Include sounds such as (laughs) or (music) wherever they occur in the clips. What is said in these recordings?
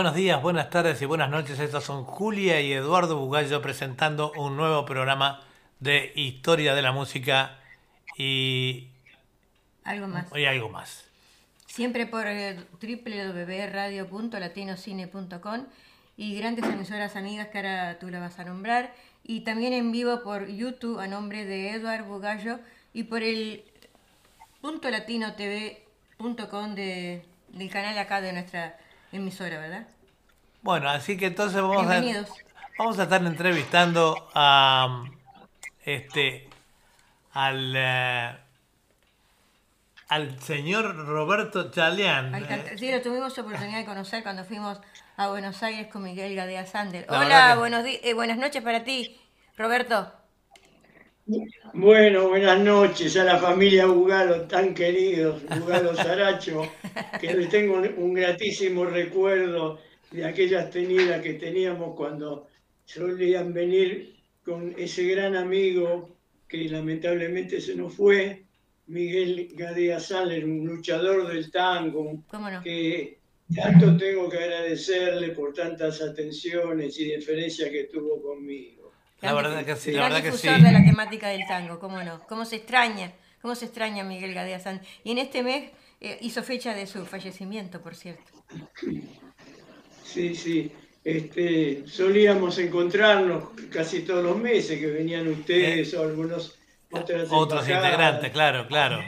buenos días, buenas tardes y buenas noches. Estos son Julia y Eduardo Bugallo presentando un nuevo programa de historia de la música y algo más. Y algo más. Siempre por www.radio.latinocine.com y grandes emisoras amigas que ahora tú la vas a nombrar. Y también en vivo por YouTube a nombre de Eduardo Bugallo y por el punto latino tv.com de, del canal acá de nuestra emisora, ¿verdad? Bueno, así que entonces vamos a, vamos a estar entrevistando a este al eh, al señor Roberto Chaleán. sí, lo tuvimos oportunidad de conocer cuando fuimos a Buenos Aires con Miguel Gadea Sander. Hola, buenos eh, buenas noches para ti, Roberto. Bueno, buenas noches a la familia Bugalo, tan queridos, Bugalo Saracho, que les tengo un, gratísimo recuerdo de aquellas tenidas que teníamos cuando solían venir con ese gran amigo que lamentablemente se nos fue, Miguel Gadea Saller, un luchador del tango, que tanto tengo que agradecerle por tantas atenciones y deferencias que tuvo conmigo. La verdad que sí, la verdad que sí. de la temática del tango, cómo no. Cómo se extraña, cómo se extraña Miguel Gadea San. Y en este mes eh, hizo fecha de su fallecimiento, por cierto. Sí, sí. Este, solíamos encontrarnos casi todos los meses que venían ustedes o algunos otros integrantes, claro, claro.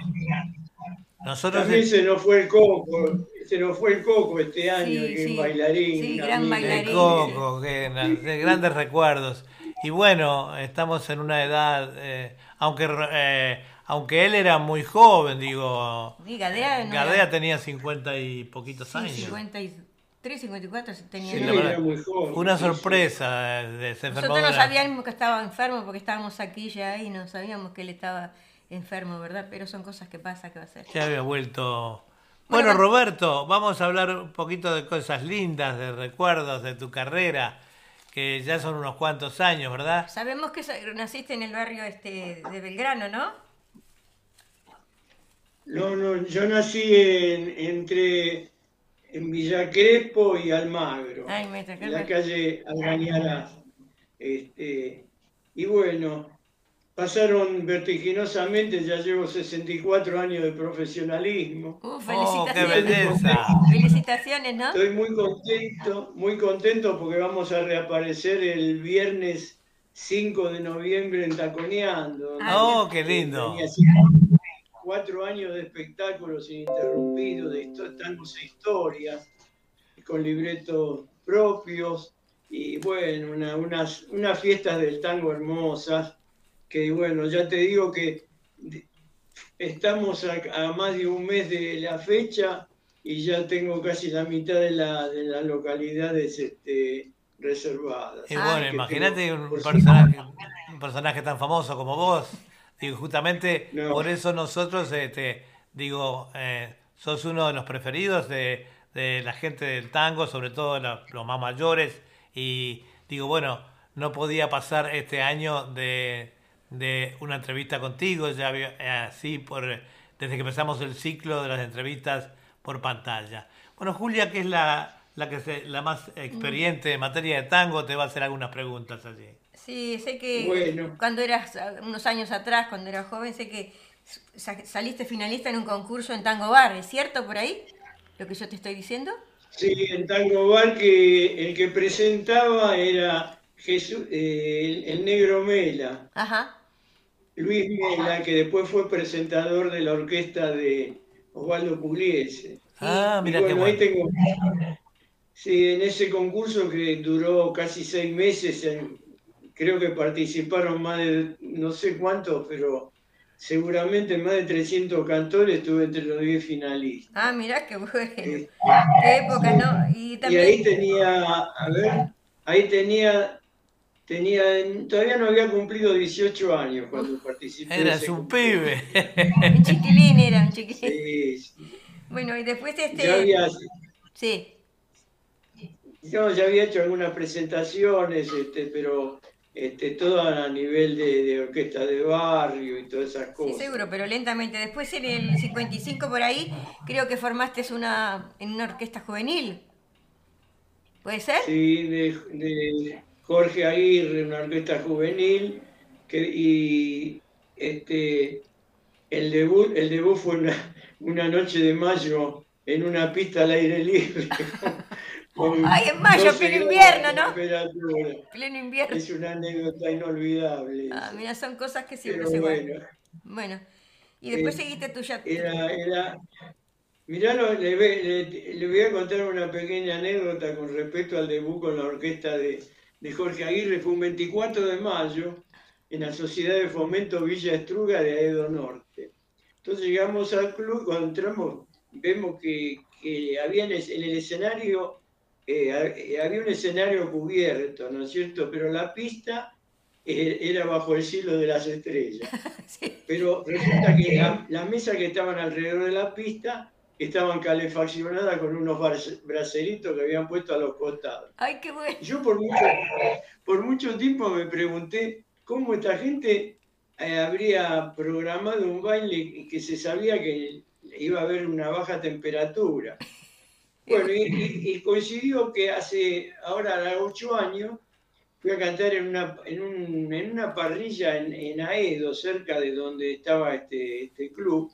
Nosotros También se nos fue el coco, se nos fue el coco este año, que es bailarín. Sí, gran bailarín. El coco, que, de grandes recuerdos. Y bueno, estamos en una edad, eh, aunque eh, aunque él era muy joven, digo. Gadea, Gadea tenía 50 y poquitos años. 53, 54 tenía. Sí, era muy joven. Una sorpresa de Nosotros no sabíamos que estaba enfermo porque estábamos aquí ya y no sabíamos que él estaba enfermo, ¿verdad? Pero son cosas que pasa, que va a ser. Ya había vuelto. Bueno, Roberto, vamos a hablar un poquito de cosas lindas, de recuerdos de tu carrera que ya son unos cuantos años, ¿verdad? Sabemos que naciste en el barrio este de Belgrano, ¿no? No, no, yo nací en, entre en Villa Crespo y Almagro, Ay, me en la calle Algañarás. Este, y bueno, pasaron vertiginosamente, ya llevo 64 años de profesionalismo. Uh, felicitaciones. (laughs) felicitaciones, ¿no? Estoy muy contento, muy contento porque vamos a reaparecer el viernes 5 de noviembre en Taconeando. oh, qué lindo. Cuatro años de espectáculos ininterrumpidos, de tantos historias, con libretos propios y bueno, unas, unas fiestas del tango hermosas que bueno, ya te digo que estamos a, más de un mes de la fecha y ya tengo casi la mitad de, la, de las localidades este, reservadas. Y bueno, imagínate un personaje, un personaje tan famoso como vos. Digo, justamente por eso nosotros, este, digo, eh, sos uno de los preferidos de, la gente del tango, sobre todo los más mayores. Y digo, bueno, no podía pasar este año de, de una entrevista contigo, ya eh, así por desde que empezamos el ciclo de las entrevistas por pantalla. Bueno, Julia, que es la, la que se, la más experiente en materia de tango, te va a hacer algunas preguntas allí. Sí, sé que cuando eras unos años atrás, cuando eras joven, sé que saliste finalista en un concurso en Tango Bar, ¿es cierto por ahí? Lo que yo te estoy diciendo. Sí, en Tango Bar que el que presentaba era Jesús, eh, el negro Mela. Ajá. Luis Mela, que después fue presentador de la orquesta de Osvaldo Pugliese. Ah, mira qué bueno. Ahí tengo, sí, en ese concurso que duró casi seis meses, creo que participaron más de no sé cuántos, pero seguramente más de 300 cantores, estuve entre los 10 finalistas. Ah, mirá qué bueno. Eh, qué época, ¿no? Y, y ahí tenía, a ver, ahí tenía Tenía, todavía no había cumplido 18 años cuando participé. Eras un pibe. (laughs) un chiquilín era, un chiquilín. Sí, Bueno, y después este... Ya había, sí. Yo ya había hecho algunas presentaciones, este, pero este, todo a nivel de, orquesta de barrio y todas esas cosas. Sí, seguro, pero lentamente. Después en el 55 por ahí, creo que formaste una, en una orquesta juvenil. ¿Puede ser? Sí, de, Jorge Aguirre, una orquesta juvenil, que, y este, el debut, el debut fue una, una noche de mayo en una pista al aire libre. (laughs) Ay, en mayo, pleno invierno, ¿no? Pleno invierno. Es una anécdota inolvidable. Ah, mira, son cosas que siempre se bueno. Bueno, y después eh, seguiste tu ya. Era, era, mirá, le, le, voy a contar una pequeña anécdota con respecto al debut con la orquesta de, de Jorge Aguirre. Fue un 24 de mayo en la Sociedad de Fomento Villa Estruga de Aedo Norte. Entonces llegamos al club, cuando entramos, vemos que, que había en el escenario eh, había un escenario cubierto, ¿no es cierto? Pero la pista eh, era bajo el cielo de las estrellas. (laughs) Pero resulta que las mesas que estaban alrededor de la pista estaban calefaccionadas con unos braceritos que habían puesto a los costados. ¡Ay, qué bueno! Yo por mucho, por mucho tiempo me pregunté cómo esta gente eh, habría programado un baile que se sabía que iba a haber una baja temperatura. (laughs) Bueno, y, coincidió que hace ahora ocho años fui a cantar en una, en, una parrilla en, Aedo, cerca de donde estaba este, este club,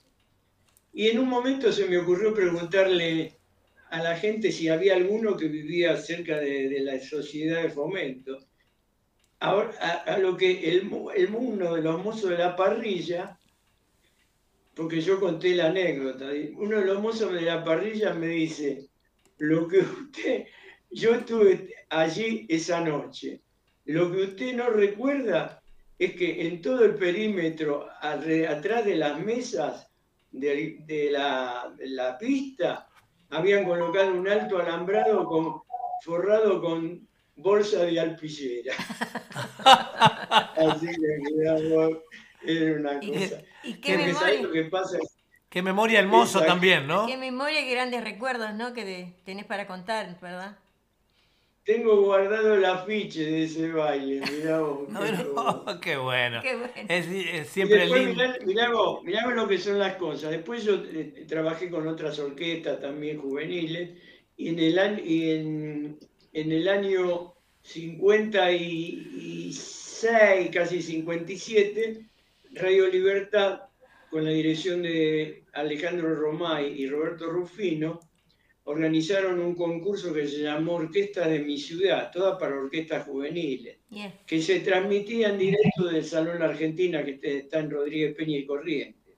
y en un momento se me ocurrió preguntarle a la gente si había alguno que vivía cerca de, la sociedad de fomento. Ahora, a, lo que el, el, uno de los mozos de la parrilla, porque yo conté la anécdota, uno de los mozos de la parrilla me dice, lo que usted, yo estuve allí esa noche, lo que usted no recuerda es que en todo el perímetro, atrás de las mesas de, la, pista, habían colocado un alto alambrado con, forrado con bolsa de alpillera. (laughs) Así que, era una cosa. ¿Y qué, lo que pasa Qué memoria hermoso también, ¿no? Qué memoria y grandes recuerdos, ¿no? Que tenés para contar, ¿verdad? Tengo guardado el afiche de ese baile, mirá vos. (laughs) (laughs) qué bueno. Qué bueno. Es, siempre lindo. Mirá, vos, mirá vos lo que son las cosas. Después yo eh, trabajé con otras orquestas también juveniles y en el, y en, en el año 56, casi 57, Radio Libertad con la dirección de Alejandro Romay y Roberto Rufino, organizaron un concurso que se llamó Orquesta de mi ciudad, toda para orquestas juveniles, que se transmitía en directo del Salón Argentina que está en Rodríguez Peña y Corrientes.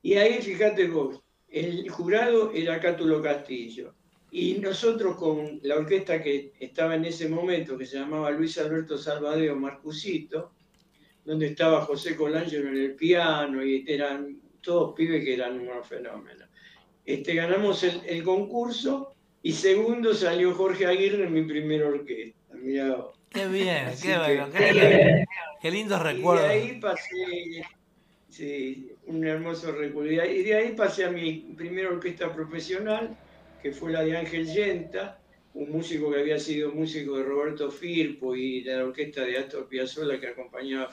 Y ahí, fíjate vos, el jurado era Cátulo Castillo. Y nosotros con la orquesta que estaba en ese momento, que se llamaba Luis Alberto Salvadeo Marcusito, donde estaba José Colangelo en el piano y eran todos pibes que eran unos fenómenos. Este, ganamos el, concurso y segundo salió Jorge Aguirre en mi primera orquesta. Mirá. Qué bien, qué bueno, qué, qué, lindos recuerdos. Y de ahí pasé, sí, un hermoso recuerdo. Y de ahí pasé a mi primera orquesta profesional, que fue la de Ángel Yenta, un músico que había sido músico de Roberto Firpo y de la orquesta de Astor Piazzolla que acompañaba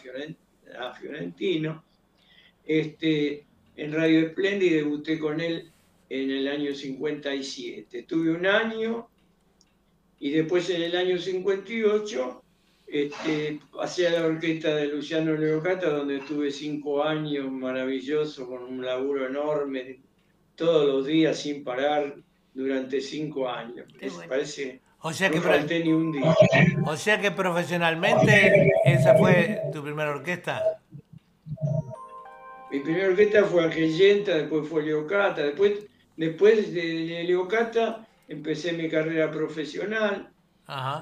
a, Fiorentino. Este, en Radio Espléndida y debuté con él en el año 57. Tuve un año y después en el año 58 este, pasé a la orquesta de Luciano Leocata donde tuve cinco años maravillosos con un laburo enorme todos los días sin parar durante cinco años. Parece o sea, que no ni un día. o sea que profesionalmente esa fue tu primera orquesta. Mi primera orquesta fue Argellenta, después fue Leocata, después, después de Leocata empecé mi carrera profesional,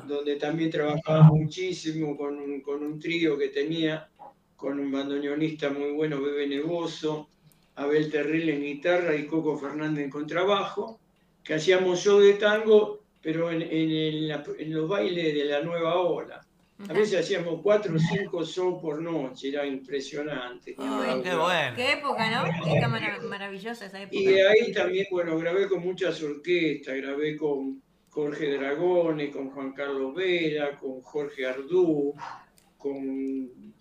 donde también trabajaba muchísimo con un, con un trío que tenía, con un bandoneonista muy bueno, Bebe Nevoso, Abel Terril en guitarra y Coco Fernández en contrabajo que hacíamos show de tango, pero en, en, los bailes de la nueva ola. A veces hacíamos cuatro o cinco shows por noche, era impresionante. qué, bueno. qué época, ¿no? Qué maravillosa esa época. Y de ahí también, bueno, grabé con muchas orquestas, grabé con Jorge Dragone, con Juan Carlos Vera, con Jorge Ardú, con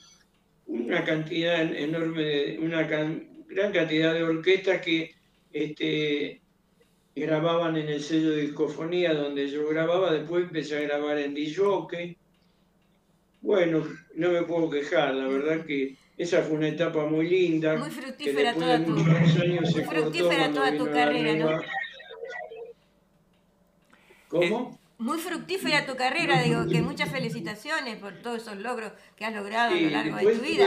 una cantidad enorme, una gran cantidad de orquestas que este, grababan en el sello de discofonía donde yo grababa, después empecé a grabar en DJ. Bueno, no me puedo quejar, la verdad que esa fue una etapa muy linda. Muy fructífera toda tu, muy fructífera toda tu carrera, ¿no? ¿Cómo? Muy fructífera tu carrera, digo, que muchas felicitaciones por todos esos logros que has logrado a lo largo de tu vida.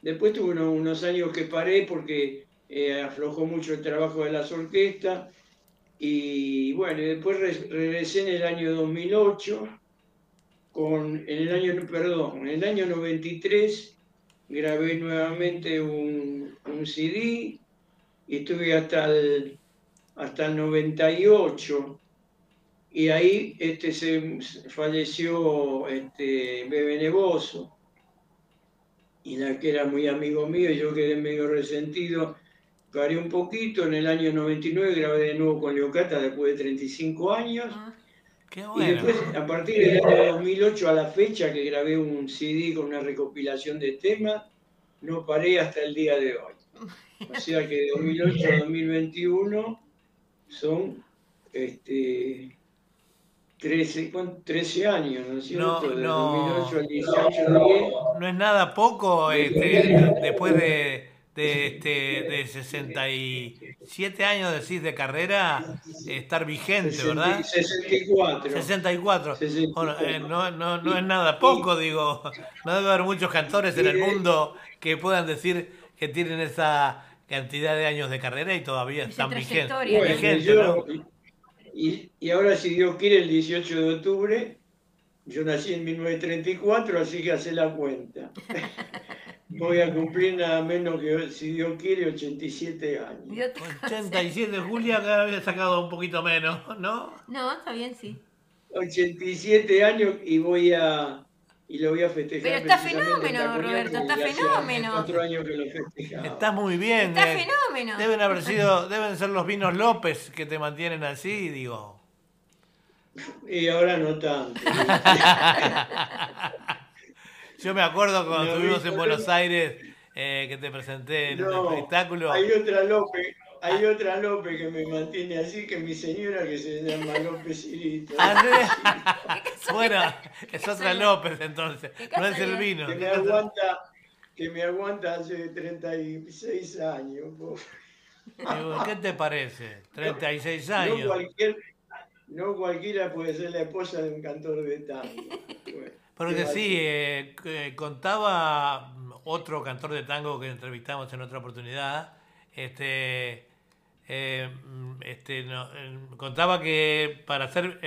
después tuve unos, años que paré porque eh, aflojó mucho el trabajo de las orquestas y bueno, después regresé en el año 2008 con, en el año, perdón, en el año 93 grabé nuevamente un, un CD y estuve hasta el, hasta el 98 y ahí este, se falleció este, Bebe Neboso y la que era muy amigo mío y yo quedé medio resentido. Paré un poquito en el año 99 grabé de nuevo con Leocata después de 35 años. Ah. Y después, a partir del año 2008 a la fecha que grabé un CD con una recopilación de temas, no paré hasta el día de hoy. O sea que de 2008 a (laughs) 2021 son este, 13, 13 años, ¿no es cierto? No, de 2008 al 18, 10. No es nada poco este, después de de, este, de 67 años decís de carrera estar vigente, ¿verdad? 64. 64. Eh, no, no, no es nada poco, digo. No debe haber muchos cantores en el mundo que puedan decir que tienen esa cantidad de años de carrera y todavía están vigentes. y, y ahora, si Dios quiere, el 18 de octubre, yo nací en 1934, así que hace la cuenta. (laughs) Voy a cumplir nada menos que, si Dios quiere, 87 años. 87, Julia cada había sacado un poquito menos, ¿no? No, está bien, sí. 87 años y voy a y lo voy a festejar. Pero está fenómeno, Roberto, está fenómeno. Cuatro años que lo festejaba. Está muy bien. Está eh. fenómeno. Deben haber sido, deben ser los vinos López que te mantienen así, digo. Y ahora no tanto. (laughs) Yo me acuerdo cuando estuvimos en Buenos Aires eh, que te presenté en un espectáculo. Hay otra López, hay otra López que me mantiene así, que mi señora que se llama López Cirito. Ah, (laughs) bueno, es otra López entonces, no es el vino. Que me aguanta, que me aguanta hace 36 años. ¿Qué te parece? 36 años. No, cualquier, no cualquiera puede ser la esposa de un cantor de tango. (laughs) Porque sí, eh, contaba otro cantor de tango que entrevistamos en otra oportunidad, este, eh, este eh, contaba que para ser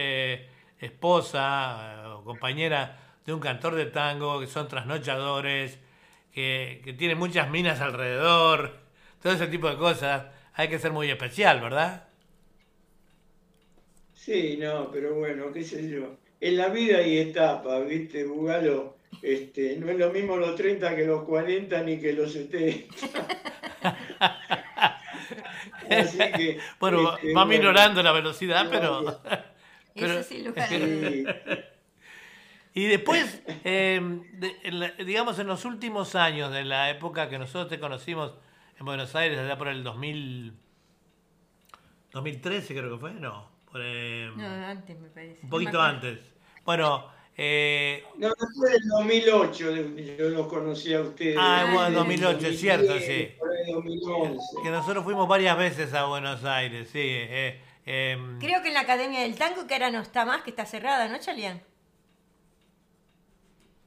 esposa o compañera de un cantor de tango, que son trasnochadores, que, que tienen muchas minas alrededor, todo ese tipo de cosas, hay que ser muy especial, ¿verdad? Sí, no, pero bueno, qué sé yo en la vida hay etapas, ¿viste, Bugalo? Este, no es lo mismo los 30 que los 40 ni que los 70. Así que, (laughs) bueno, este, va minorando la velocidad, pero... (laughs) pero sí, Y después, em, digamos, en los últimos años de la época que nosotros te conocimos en Buenos Aires, allá por el 2000, 2013 creo que fue, ¿no? No, antes me parece. Un poquito antes. Bueno. Eh... No, después del 2008 yo los conocí a ustedes. Ah, bueno, 2008, es cierto, sí. Que nosotros fuimos varias veces a Buenos Aires, sí. Eh, em. Creo que en la Academia del Tango, que ahora no está más, que está cerrada, ¿no, Chalian?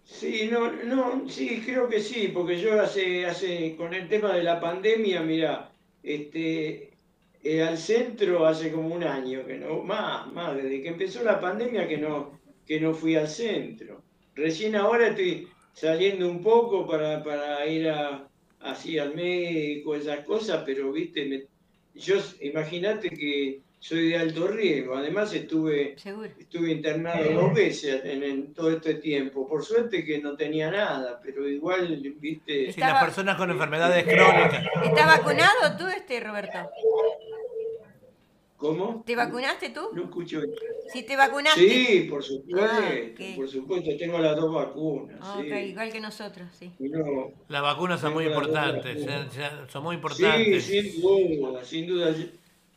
Sí, no, no, sí, creo que sí, porque yo hace, hace, con el tema de la pandemia, mira, este, eh, al centro hace como un año, que no, más, más, desde que empezó la pandemia que no, que no fui al centro. Recién ahora estoy saliendo un poco para, para ir así al médico, esas cosas, pero viste, yo imagínate que soy de alto riesgo, además estuve, estuve internado dos veces en, todo este tiempo, por suerte que no tenía nada, pero igual, viste... Si las personas con enfermedades crónicas. ¿Está vacunado tú, este Roberto? ¿Cómo? ¿Te vacunaste tú? No escucho. ¿Sí te vacunaste? Sí, por supuesto. Ah, por supuesto, tengo las dos vacunas. igual que nosotros, sí. las vacunas son muy importantes, son muy importantes. Sí, sin duda, sin duda.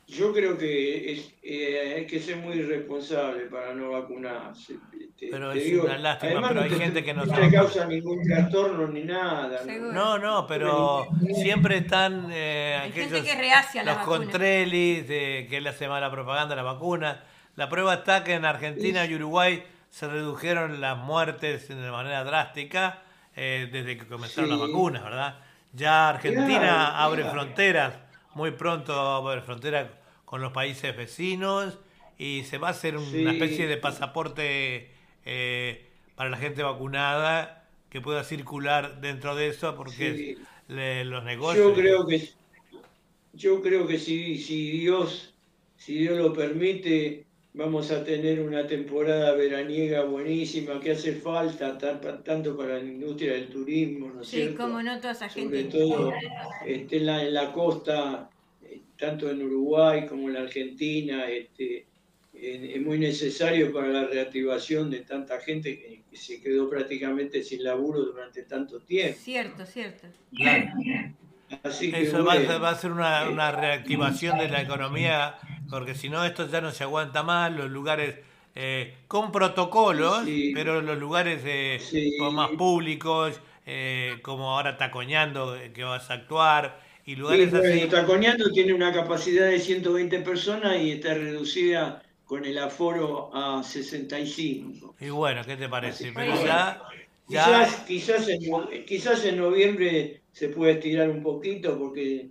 Yo creo que es, eh, hay que ser muy responsable para no vacunarse. pero es una lástima, pero hay gente que no No te causa ningún trastorno ni nada. No, no, pero siempre están eh, aquellos, que reacia los contrelis de que le hace mala propaganda a la vacuna. La prueba está que en Argentina y Uruguay se redujeron las muertes de manera drástica eh, desde que comenzaron las vacunas, ¿verdad? Ya Argentina abre fronteras, muy pronto va a abrir fronteras con los países vecinos y se va a hacer una especie de pasaporte eh, para la gente vacunada que pueda circular dentro de eso porque los negocios... Yo creo que, yo creo que si, si, Dios, si Dios lo permite, vamos a tener una temporada veraniega buenísima que hace falta tanto para la industria del turismo, ¿no es sí, como no toda esa gente. Sobre todo este, en, la, en la costa, eh, tanto en Uruguay como en la Argentina, este, es muy necesario para la reactivación de tanta gente que, se quedó prácticamente sin laburo durante tanto tiempo. Cierto, cierto. Claro. Eso va, a ser una, una reactivación de la economía porque si no esto ya no se aguanta más, los lugares eh, con protocolos, pero los lugares eh, más públicos, eh, como ahora Tacoñando, que vas a actuar, y lugares así. Tacoñando tiene una capacidad de 120 personas y está reducida con el aforo a 65. Y bueno, ¿qué te parece? Pero ya, Quizás, quizás, en, quizás en noviembre se puede estirar un poquito porque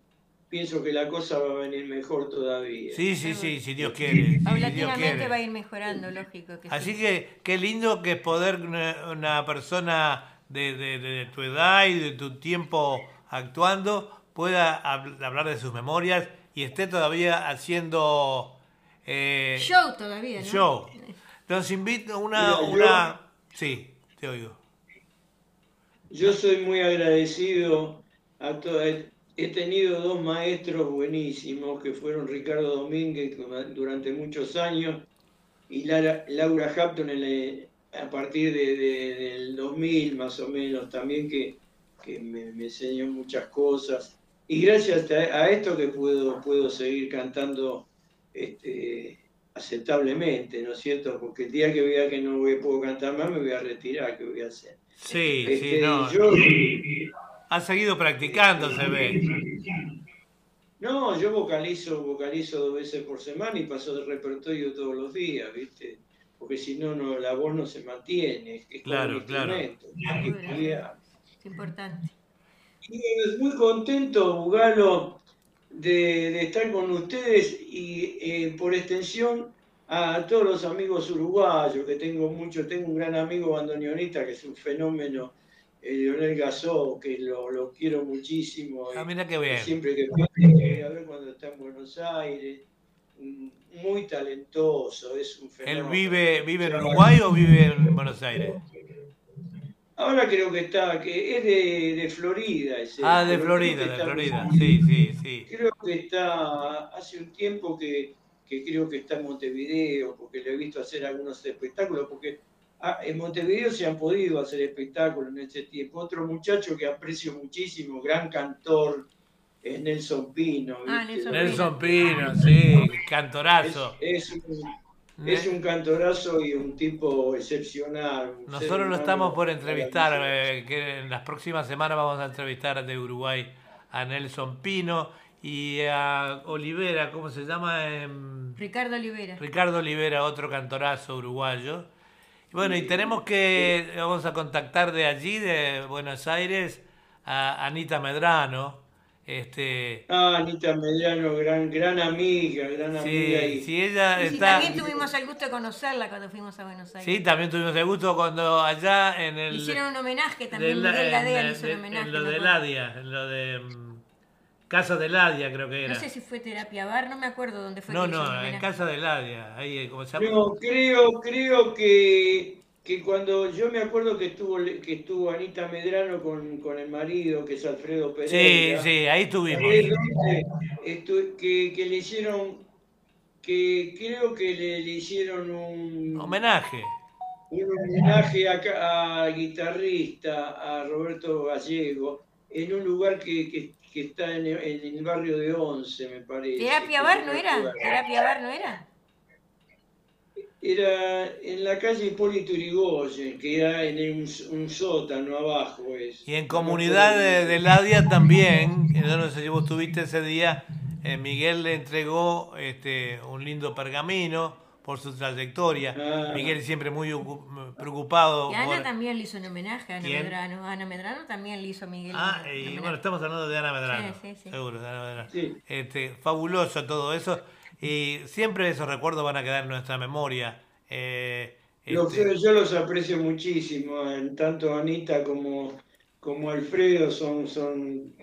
pienso que la cosa va a venir mejor todavía. Sí, sí, sí, si Dios quiere. Paulatinamente va a ir mejorando, lógico. Que Así que qué lindo que poder una, persona de, de, tu edad y de tu tiempo actuando pueda hablar de sus memorias y esté todavía haciendo... Eh, show todavía, ¿no? Show. Entonces invito una... una... Sí, te oigo. Yo soy muy agradecido a toda he tenido dos maestros buenísimos que fueron Ricardo Domínguez durante muchos años y Laura Hampton a partir de, del 2000 más o menos también que, me, enseñó muchas cosas y gracias a, esto que puedo, puedo seguir cantando este, aceptablemente, ¿no es cierto? Porque el día que vea que no puedo cantar más me voy a retirar, ¿qué voy a hacer? Sí, sí, este, no. Ha seguido practicando, se ve. No, yo vocalizo, vocalizo dos veces por semana y paso de repertorio todos los días, ¿viste? Porque si no, no la voz no se mantiene. Es claro, claro. Es importante. Y muy contento, Bugalo, de, estar con ustedes y eh, por extensión a todos los amigos uruguayos, que tengo mucho, tengo un gran amigo bandoneonista que es un fenómeno Leonel Gasó, que lo, quiero muchísimo. Ah, mira qué bien. Siempre que puede, a ver cuando está en Buenos Aires, muy talentoso, es un fenómeno. ¿Él vive, vive en Uruguay o vive en Buenos Aires? Ahora creo que está, que es de, de Florida. Ese, ah, de Florida, de Florida, sí, sí, sí. Creo que está, hace un tiempo que, que creo que está en Montevideo, porque le he visto hacer algunos espectáculos, porque Ah, en Montevideo se han podido hacer espectáculos en ese tiempo. Otro muchacho que aprecio muchísimo, gran cantor, es Nelson Pino. Ah, Nelson, Pino. sí, cantorazo. Es, un, cantorazo y un tipo excepcional. Nosotros lo estamos por entrevistar, eh, que en las próximas semanas vamos a entrevistar de Uruguay a Nelson Pino y a Olivera, ¿cómo se llama? Em, Ricardo Olivera. Ricardo Olivera, otro cantorazo uruguayo. Bueno, y tenemos que, vamos a contactar de allí, de Buenos Aires, a Anita Medrano. Este... Ah, Anita Medrano, gran, gran amiga, gran amiga. Y... Sí, ella y está... también tuvimos el gusto de conocerla cuando fuimos a Buenos Aires. Sí, también tuvimos el gusto cuando allá en el... Hicieron un homenaje también, Miguel Gadea hizo un homenaje. En lo de Ladia, en lo de... Casa de Ladia creo que era. No sé si fue terapia bar, no me acuerdo dónde fue. No, no, en Casa de Ladia, ahí como se llama. Creo, creo, que, que cuando yo me acuerdo que estuvo que estuvo Anita Medrano con, con el marido, que es Alfredo Pérez. Sí, sí, ahí estuvimos. que, que le hicieron, que creo que le, le hicieron un homenaje. Un homenaje a, a guitarrista, a Roberto Gallego en un lugar que, está en, el barrio de Once, me parece. ¿Terapia Bar no era? ¿Terapia Bar no era? Era en la calle Hipólito Yrigoyen, que era en un, sótano abajo. Es. Y en comunidad de, de, Ladia también, no sé si vos estuviste ese día, eh, Miguel le entregó este, un lindo pergamino por su trayectoria. Ah. Miguel siempre muy preocupado. Y Ana también le hizo un homenaje a Ana Medrano. Ana Medrano también le hizo a Miguel. Ah, y bueno, estamos hablando de Ana Medrano. Sí, sí, Seguro, de Ana Medrano. Este, fabuloso todo eso. Y siempre esos recuerdos van a quedar en nuestra memoria. Eh, este yo los aprecio muchísimo. Tanto Anita como, como Alfredo son, son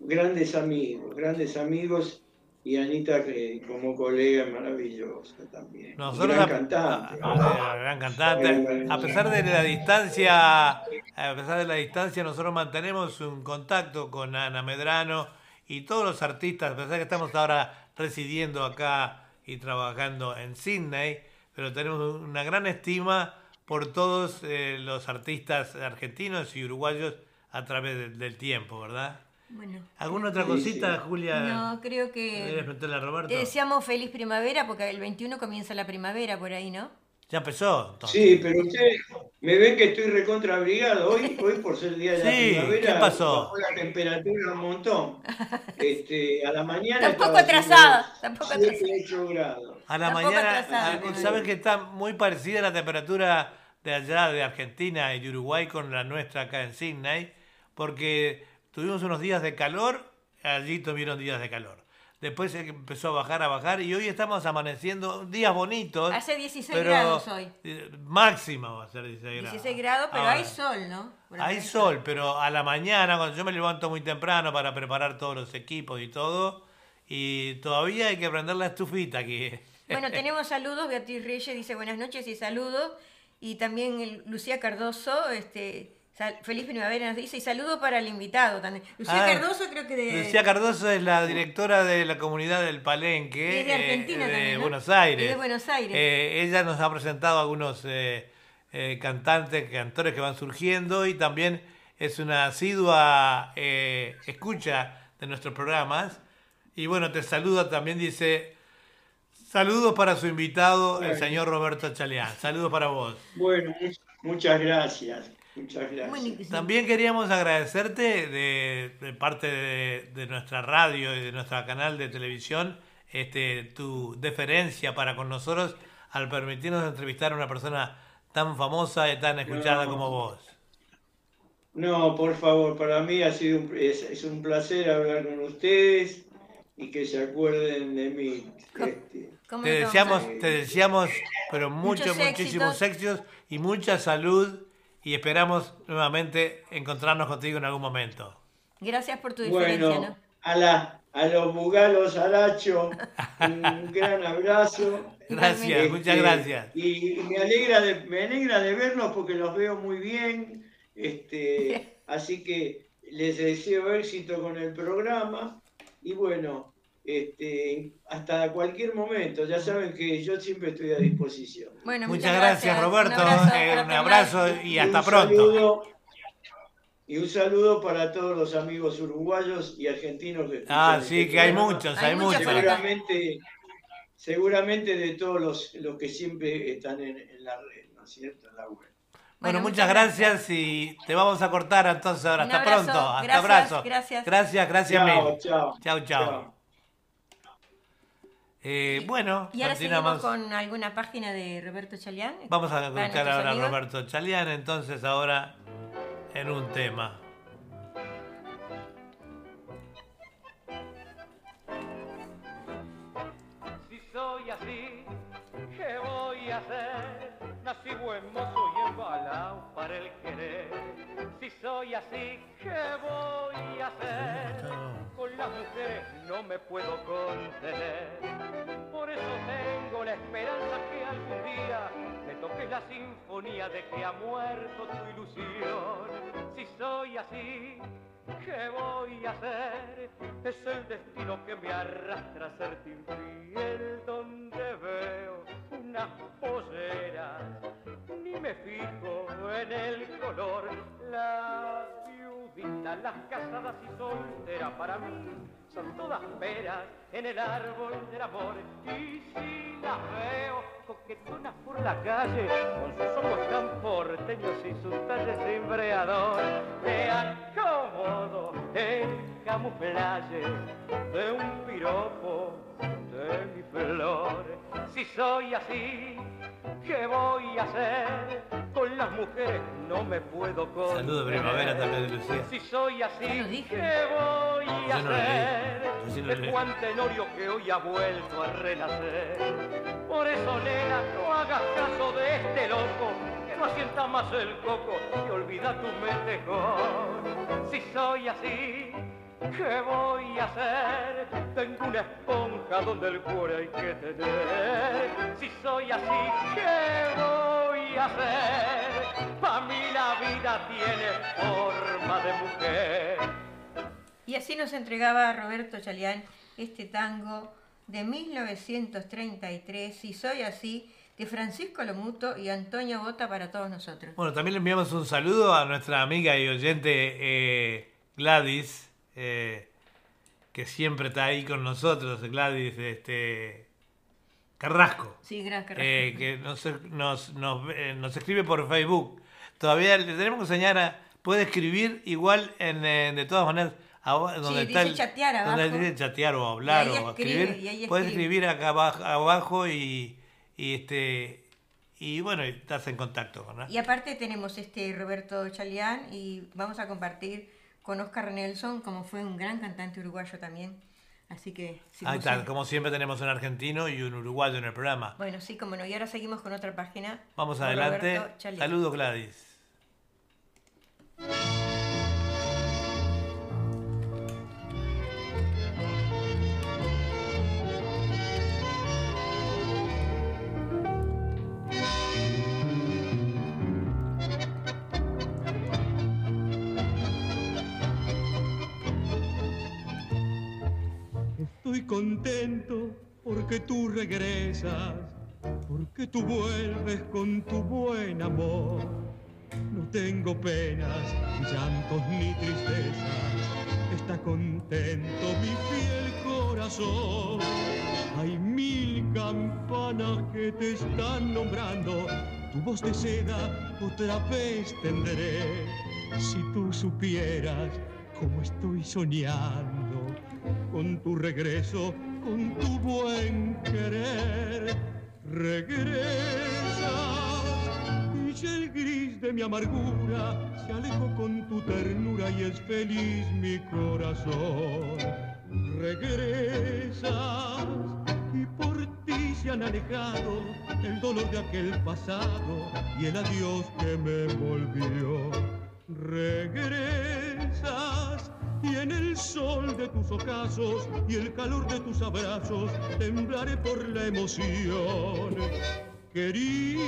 grandes amigos, grandes amigos y Anita como colega maravillosa también. Nosotros gran cantante. gran cantante. A pesar de la distancia, a pesar de la distancia, nosotros mantenemos un contacto con Ana Medrano y todos los artistas, a pesar de que estamos ahora residiendo acá y trabajando en Sydney, pero tenemos una gran estima por todos eh, los artistas argentinos y uruguayos a través del tiempo, ¿verdad? Bueno. ¿Alguna otra cosita, Julia? No, creo que. Roberto? deseamos feliz primavera porque el 21 comienza la primavera por ahí, ¿no? Ya empezó. Sí, pero ustedes me ven que estoy recontra abrigado. Hoy, hoy por ser el día de la (laughs) primavera, ¿qué pasó? la temperatura un montón. (laughs) Este, a la mañana. Tampoco atrasada. Tampoco grados. A la mañana, ¿sabes que está muy parecida la temperatura de allá de Argentina y de Uruguay con la nuestra acá en Sydney? Porque Tuvimos unos días de calor, allí tuvieron días de calor. Después empezó a bajar, a bajar y hoy estamos amaneciendo días bonitos. Hace 16 grados hoy. Máxima va a ser 16 grados. 16 grados, pero hay sol, ¿no? hay sol, pero a la mañana, cuando yo me levanto muy temprano para preparar todos los equipos y todo, y todavía hay que prender la estufita aquí. (laughs) Bueno, tenemos saludos. Beatriz Reyes dice buenas noches y saludos. Y también Lucía Cardoso, este Feliz primavera nos dice y saludo para el invitado también. Lucía ah, Cardoso creo que de... Lucía Cardoso es la directora de la comunidad del Palenque. de Argentina eh, de Buenos Aires. de Buenos Aires. Eh, ella nos ha presentado algunos eh, cantantes, cantores que van surgiendo y también es una asidua escucha de nuestros programas. Y bueno, te saluda también, dice, saludos para su invitado, el señor Roberto Chaleán. Saludos para vos. Bueno, muchas gracias. Muchas gracias. También queríamos agradecerte de, parte de, nuestra radio y de nuestro canal de televisión este, tu deferencia para con nosotros al permitirnos entrevistar a una persona tan famosa y tan escuchada como vos. No, por favor, para mí ha sido es, un placer hablar con ustedes y que se acuerden de mí. Este. te deseamos, te deseamos, pero muchos, muchísimos éxitos y mucha salud y esperamos nuevamente encontrarnos contigo en algún momento. Gracias por tu diferencia. Bueno, a, la, a los bugalos Aracho, un (laughs) gran abrazo. Gracias, muchas este, gracias. Y me alegra, de, me alegra de verlos porque los veo muy bien. Este, (laughs) así que les deseo éxito con el programa. Y bueno, este, hasta cualquier momento. Ya saben que yo siempre estoy a disposición. Bueno, muchas, gracias, Roberto. Un abrazo, eh, y hasta pronto. y un saludo para todos los amigos uruguayos y argentinos que Ah, sí, este que hay muchos, hay, muchos. Seguramente, seguramente de todos los, los que siempre están en, la red, ¿no es cierto? En la web. Bueno, muchas, gracias. y te vamos a cortar entonces ahora. Hasta pronto. Hasta abrazo. Gracias. Gracias, gracias. Chao, chao. Chao, chao. Eh, bueno, y ahora seguimos con alguna página de Roberto Chalián. Vamos a escuchar ahora a Roberto Chalián, entonces ahora en un tema. Si soy así, ¿qué voy a hacer? Nací buen mozo y embalado para el querer. Si soy así, ¿qué voy a hacer? Con las mujeres no me puedo contener. Por eso tengo la esperanza que algún día me toque la sinfonía de que ha muerto tu ilusión. Si soy así, ¿qué voy a hacer? Es el destino que me arrastra a serte infiel donde veo unas polleras, ni me fijo en el color, la viudita pena, las casadas y solteras para mí son todas peras en el árbol del amor. Y si las veo coquetonas por la calle, con sus ojos tan porteños y sus talles embreador, me acomodo el camuflaje de un piropo de mi flor. Si soy así, ¿qué voy a hacer? Con las mujeres no me puedo con. Saludos de primavera también de Lucía. Si soy así. ¿qué voy a no hacer? Yo sí leí. Juan Tenorio que hoy ha vuelto a renacer. Por eso, nena, no hagas caso de este loco, que no asienta más el coco y olvida tu mejor. Si soy así, ¿qué voy a hacer? Tengo una esponja donde el cuore hay que tener. Si soy así, ¿qué voy a hacer? Pa' mí la vida tiene forma de mujer. Y así nos entregaba Roberto Chalián este tango de 1933, Si soy así, de Francisco Lomuto y Antonio Bota para todos nosotros. Bueno, también le enviamos un saludo a nuestra amiga y oyente eh, Gladys, eh, que siempre está ahí con nosotros, Gladys este, Carrasco, Sí, gracias. eh, que nos, nos, nos, eh, nos escribe por Facebook. Todavía le tenemos que enseñar a... Puede escribir igual en, eh, de todas maneras... aba- Donde dice está el- chatear donde abajo. dice chatear o hablar Y ahí o escribe, escribir. y ahí Puedes escribir acá abajo, abajo y, y este y bueno, estás en contacto con ¿no? Y aparte tenemos este Roberto Chalián y vamos a compartir con Oscar Nelson, como fue un gran cantante uruguayo también. Así que... si Ahí está, como siempre tenemos un argentino y un uruguayo en el programa. Bueno, sí, como no. Y ahora seguimos con otra página. Vamos adelante. Saludos Gladys. Contento porque tú regresas, porque tú vuelves con tu buen amor. No tengo penas, llantos ni tristezas, está contento mi fiel corazón. Hay mil campanas que te están nombrando, tu voz de seda otra vez tendré. Si tú supieras cómo estoy soñando con tu regreso, con tu buen querer. Regresas y el gris de mi amargura se alejó con tu ternura y es feliz mi corazón. Regresas y por ti se han alejado el dolor de aquel pasado y el adiós que me volvió. Regresas en el sol de tus ocasos y el calor de tus abrazos temblaré por la emoción. Querida,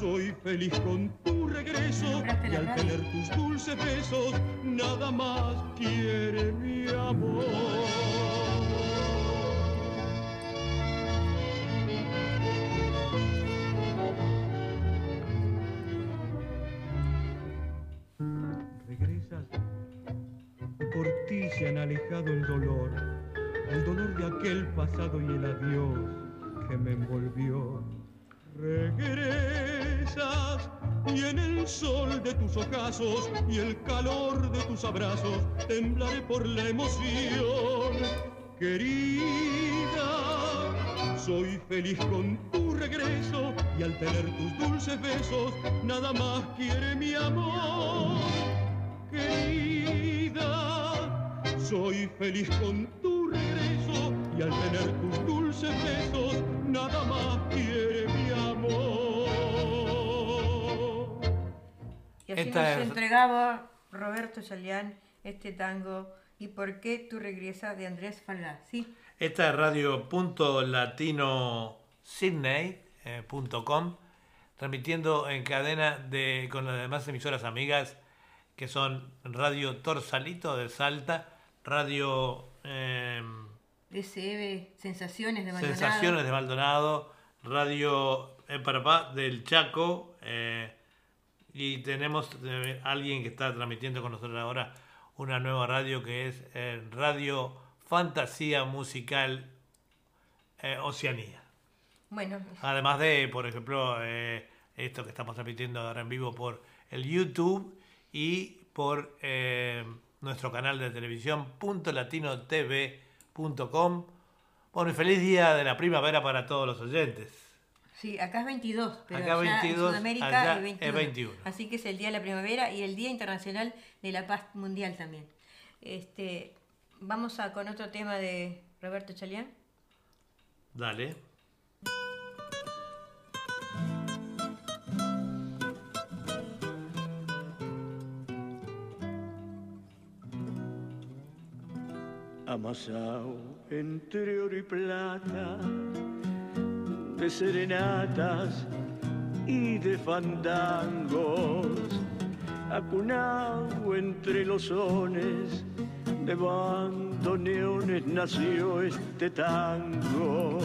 soy feliz con tu regreso y al tener tus dulces besos nada más quiere mi amor. Se han alejado el dolor, el dolor de aquel pasado y el adiós que me envolvió. Regresas y en el sol de tus ocasos y el calor de tus abrazos temblaré por la emoción. Querida, soy feliz con tu regreso y al tener tus dulces besos nada más quiere mi amor. Querida, soy feliz con tu regreso y al tener tus dulces besos nada más quiere mi amor. Y así Esta nos es- entregaba Roberto Chalián este tango ¿Y por qué tú regresas de Andrés Falgás? Sí, Esta es radio.latino.sydney.com, transmitiendo en cadena de, con las demás emisoras amigas, que son Radio Torsalito de Salta, Radio eh, Sensaciones de Maldonado. Sensaciones de Maldonado, Radio Parapá del Chaco, eh, y tenemos eh, alguien que está transmitiendo con nosotros ahora una nueva radio que es eh, Radio Fantasía Musical eh, Oceanía. Bueno, Además de, por ejemplo, eh, esto que estamos transmitiendo ahora en vivo por el YouTube y por eh, nuestro canal de televisión .latinotv.com. Bueno, y feliz día de la primavera para todos los oyentes. sí, acá es 22, pero Acá allá 22, en Sudamérica allá es 21. es 21. Así que es el Día de la Primavera y el Día Internacional de la Paz Mundial también. Este, vamos a con otro tema de Roberto Chalián. Dale. Amasado entre oro y plata, de serenatas y de fandangos, acunado entre los sones de bandoneones nació este tango.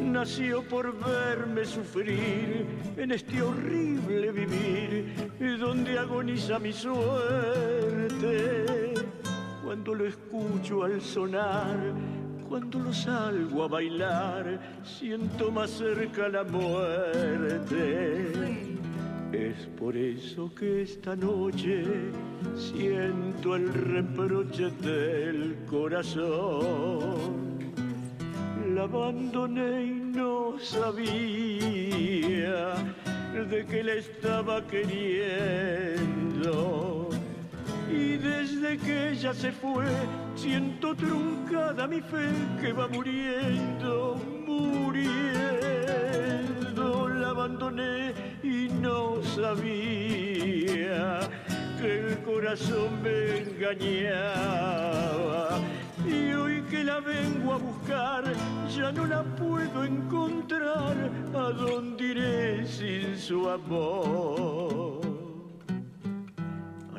Nació por verme sufrir en este horrible vivir donde agoniza mi suerte cuando lo escucho al sonar, cuando lo salgo a bailar, siento más cerca la muerte. Es por eso que esta noche siento el reproche del corazón. La abandoné y no sabía de que le estaba queriendo. Y desde que ella se fue, siento truncada mi fe que va muriendo, muriendo. La abandoné y no sabía que el corazón me engañaba. Y hoy que la vengo a buscar, ya no la puedo encontrar. ¿A dónde iré sin su amor?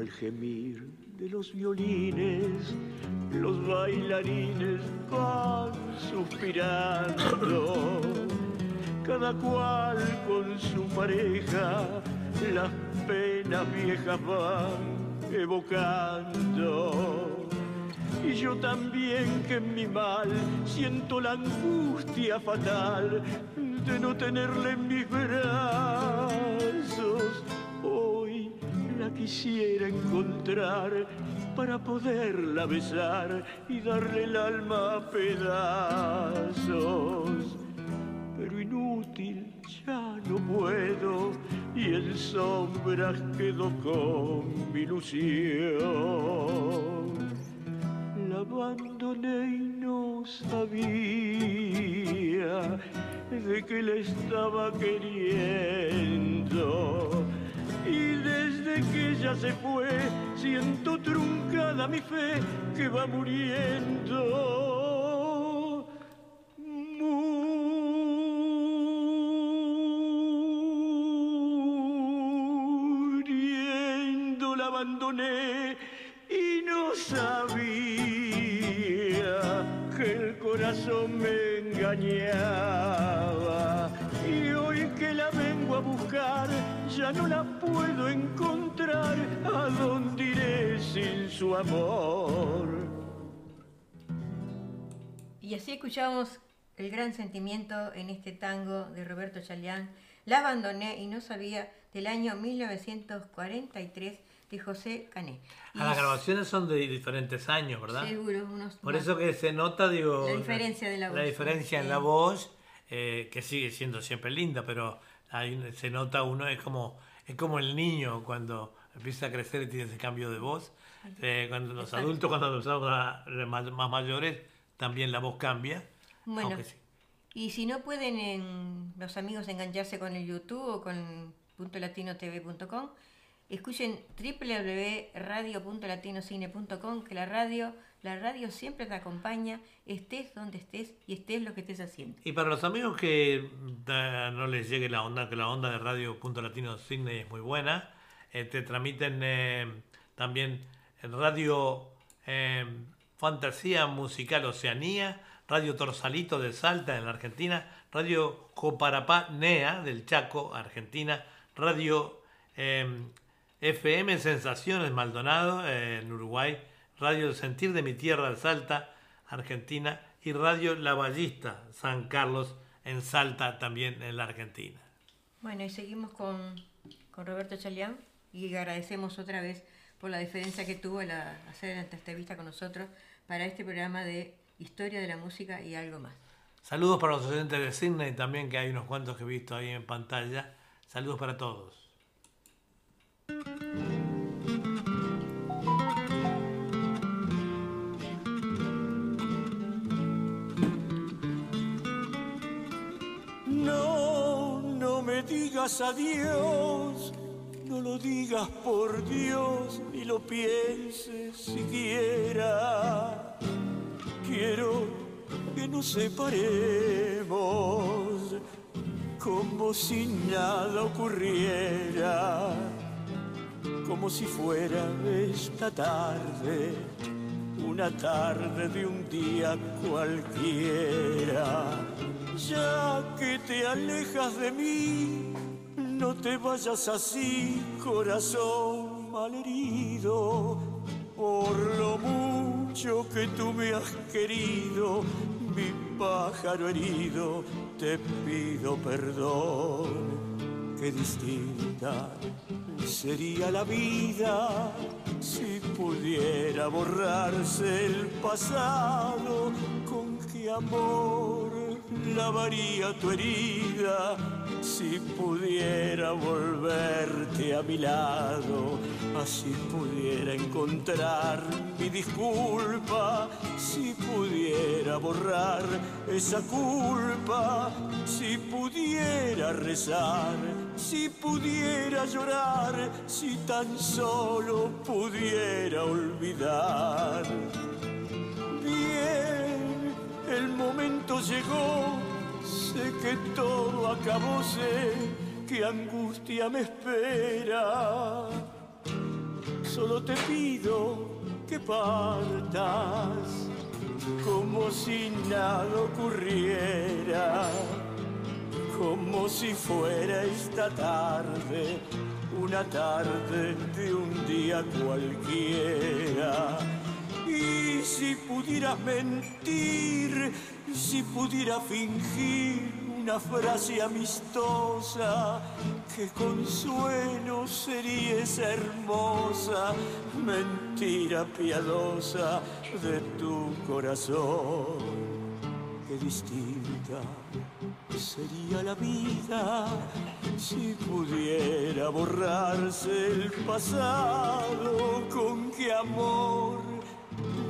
Al gemir de los violines, los bailarines van suspirando, cada cual con su pareja, las penas viejas van evocando. Y yo también que en mi mal siento la angustia fatal de no tenerle en mis brazos. Hoy la quisiera encontrar para poderla besar y darle el alma a pedazos. Pero inútil, ya no puedo y en sombras quedo con mi ilusión. La abandoné y no sabía de que le estaba queriendo. Y desde que ella se fue, siento truncada mi fe que va muriendo. Muriendo la abandoné y no sabía ya no la puedo encontrar. ¿A dónde iré sin su amor? Y así escuchamos el gran sentimiento en este tango de Roberto Chalián, La abandoné y no sabía, del año 1943 de José Cané. Y Ah, las grabaciones son de diferentes años, ¿verdad? Seguro, unos Por más. eso que se nota, digo... La diferencia de la voz, diferencia en sí. la voz, eh, que sigue siendo siempre linda, pero un- se nota uno, es como, es como el niño cuando empieza a crecer y tiene ese cambio de voz. Eh, cuando los Exacto. adultos, cuando a- más, más mayores, también la voz cambia. Bueno, sí. y si no pueden en- los amigos engancharse con el YouTube o con .latinotv.com, escuchen www.radio.latinocine.com, que la radio, la radio siempre te acompaña, estés donde estés y estés lo que estés haciendo. Y para los amigos que no les llegue la onda, que la onda de Radio Punto Latino Sydney es muy buena, eh, te transmiten eh, también Radio eh, Fantasía Musical Oceanía, Radio Torsalito de Salta en la Argentina, Radio Coparapá Nea del Chaco, Argentina, Radio FM Sensaciones Maldonado en Uruguay, Radio El Sentir de mi tierra de Salta, Argentina, y Radio La Ballista San Carlos en Salta, también en la Argentina. Bueno, y seguimos con, con Roberto Chalián y agradecemos otra vez por la diferencia que tuvo al hacer esta entrevista con nosotros para este programa de Historia de la Música y algo más. Saludos para los oyentes de Sydney también, que hay unos cuantos que he visto ahí en pantalla. Saludos para todos. Digas adiós, no lo digas por Dios, ni lo pienses siquiera. Quiero que nos separemos como si nada ocurriera como si fuera esta tarde, una tarde de un día cualquiera. Ya que te alejas de mí, no te vayas así, corazón malherido, por lo mucho que tú me has querido, mi pájaro herido, te pido perdón. Qué distinta sería la vida si pudiera borrarse el pasado, con qué amor lavaría tu herida si pudiera volverte a mi lado, así pudiera encontrar mi disculpa, si pudiera borrar esa culpa, si pudiera rezar, si pudiera llorar, si tan solo pudiera olvidar. Bien, el momento llegó sé que todo acabó, sé que angustia me espera. Solo te pido que partas como si nada ocurriera, como si fuera esta tarde, una tarde de un día cualquiera. Y si pudieras mentir, si pudiera fingir una frase amistosa, qué consuelo sería esa hermosa mentira piadosa de tu corazón. Qué distinta sería la vida si pudiera borrarse el pasado con qué amor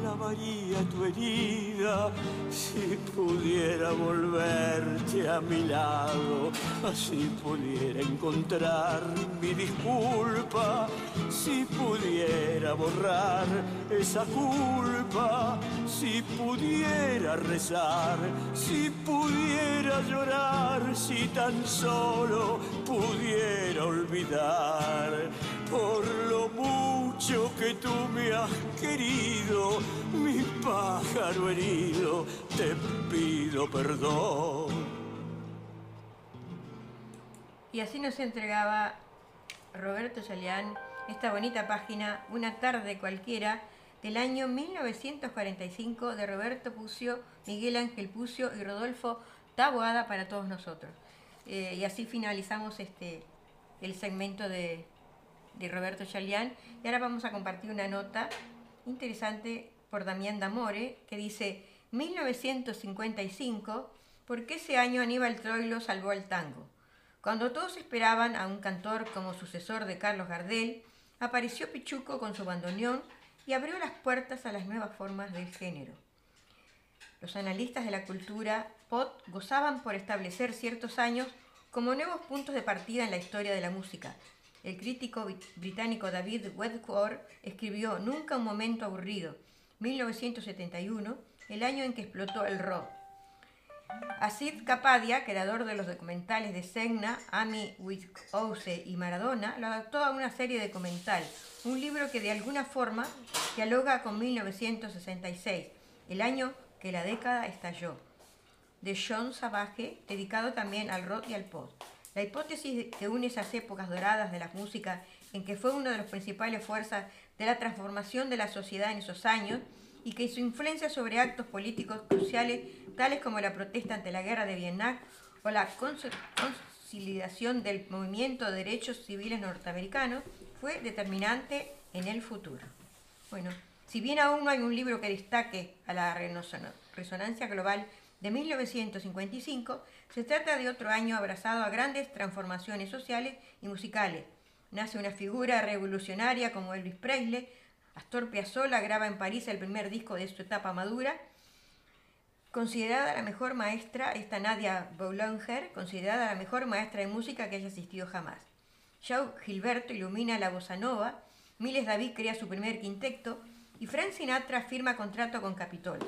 lavaría tu herida si pudiera volverte a mi lado, si pudiera encontrar mi disculpa, si pudiera borrar esa culpa, si pudiera rezar, si pudiera llorar, si tan solo pudiera olvidar. Por lo mucho que tú me has querido, mi pájaro herido, te pido perdón. Y así nos entregaba Roberto Chalián esta bonita página, Una tarde cualquiera, del año 1945 de Roberto Pucio, Miguel Ángel Pucio y Rodolfo Taboada para todos nosotros. Eh, y así finalizamos este, el segmento de, de Roberto Chalián. Y ahora vamos a compartir una nota interesante por Damián Damore que dice 1955, porque ese año Aníbal Troilo salvó el tango. Cuando todos esperaban a un cantor como sucesor de Carlos Gardel, apareció Pichuco con su bandoneón y abrió las puertas a las nuevas formas del género. Los analistas de la cultura POT gozaban por establecer ciertos años como nuevos puntos de partida en la historia de la música, el crítico británico David Wedgwood escribió Nunca un momento aburrido, 1971, el año en que explotó el rock. Asid Kapadia, creador de los documentales de Segna, Amy Witkowski y Maradona, lo adaptó a una serie documental, un libro que de alguna forma dialoga con 1966, el año que la década estalló, de John Savage, dedicado también al rock y al pop. La hipótesis que une esas épocas doradas de la música, en que fue una de las principales fuerzas de la transformación de la sociedad en esos años, y que su influencia sobre actos políticos cruciales, tales como la protesta ante la guerra de Vietnam o la consolidación del movimiento de derechos civiles norteamericanos, fue determinante en el futuro. Bueno, si bien aún no hay un libro que destaque a la resonancia global de 1955, se trata de otro año abrazado a grandes transformaciones sociales y musicales. Nace una figura revolucionaria como Elvis Presley, Astor Piazzolla graba en París el primer disco de su etapa madura. Considerada la mejor maestra, esta Nadia Boulanger, considerada la mejor maestra de música que haya existido jamás. Joe Gilberto ilumina la bossa nova, Miles David crea su primer quinteto y Frank Sinatra firma contrato con Capitol.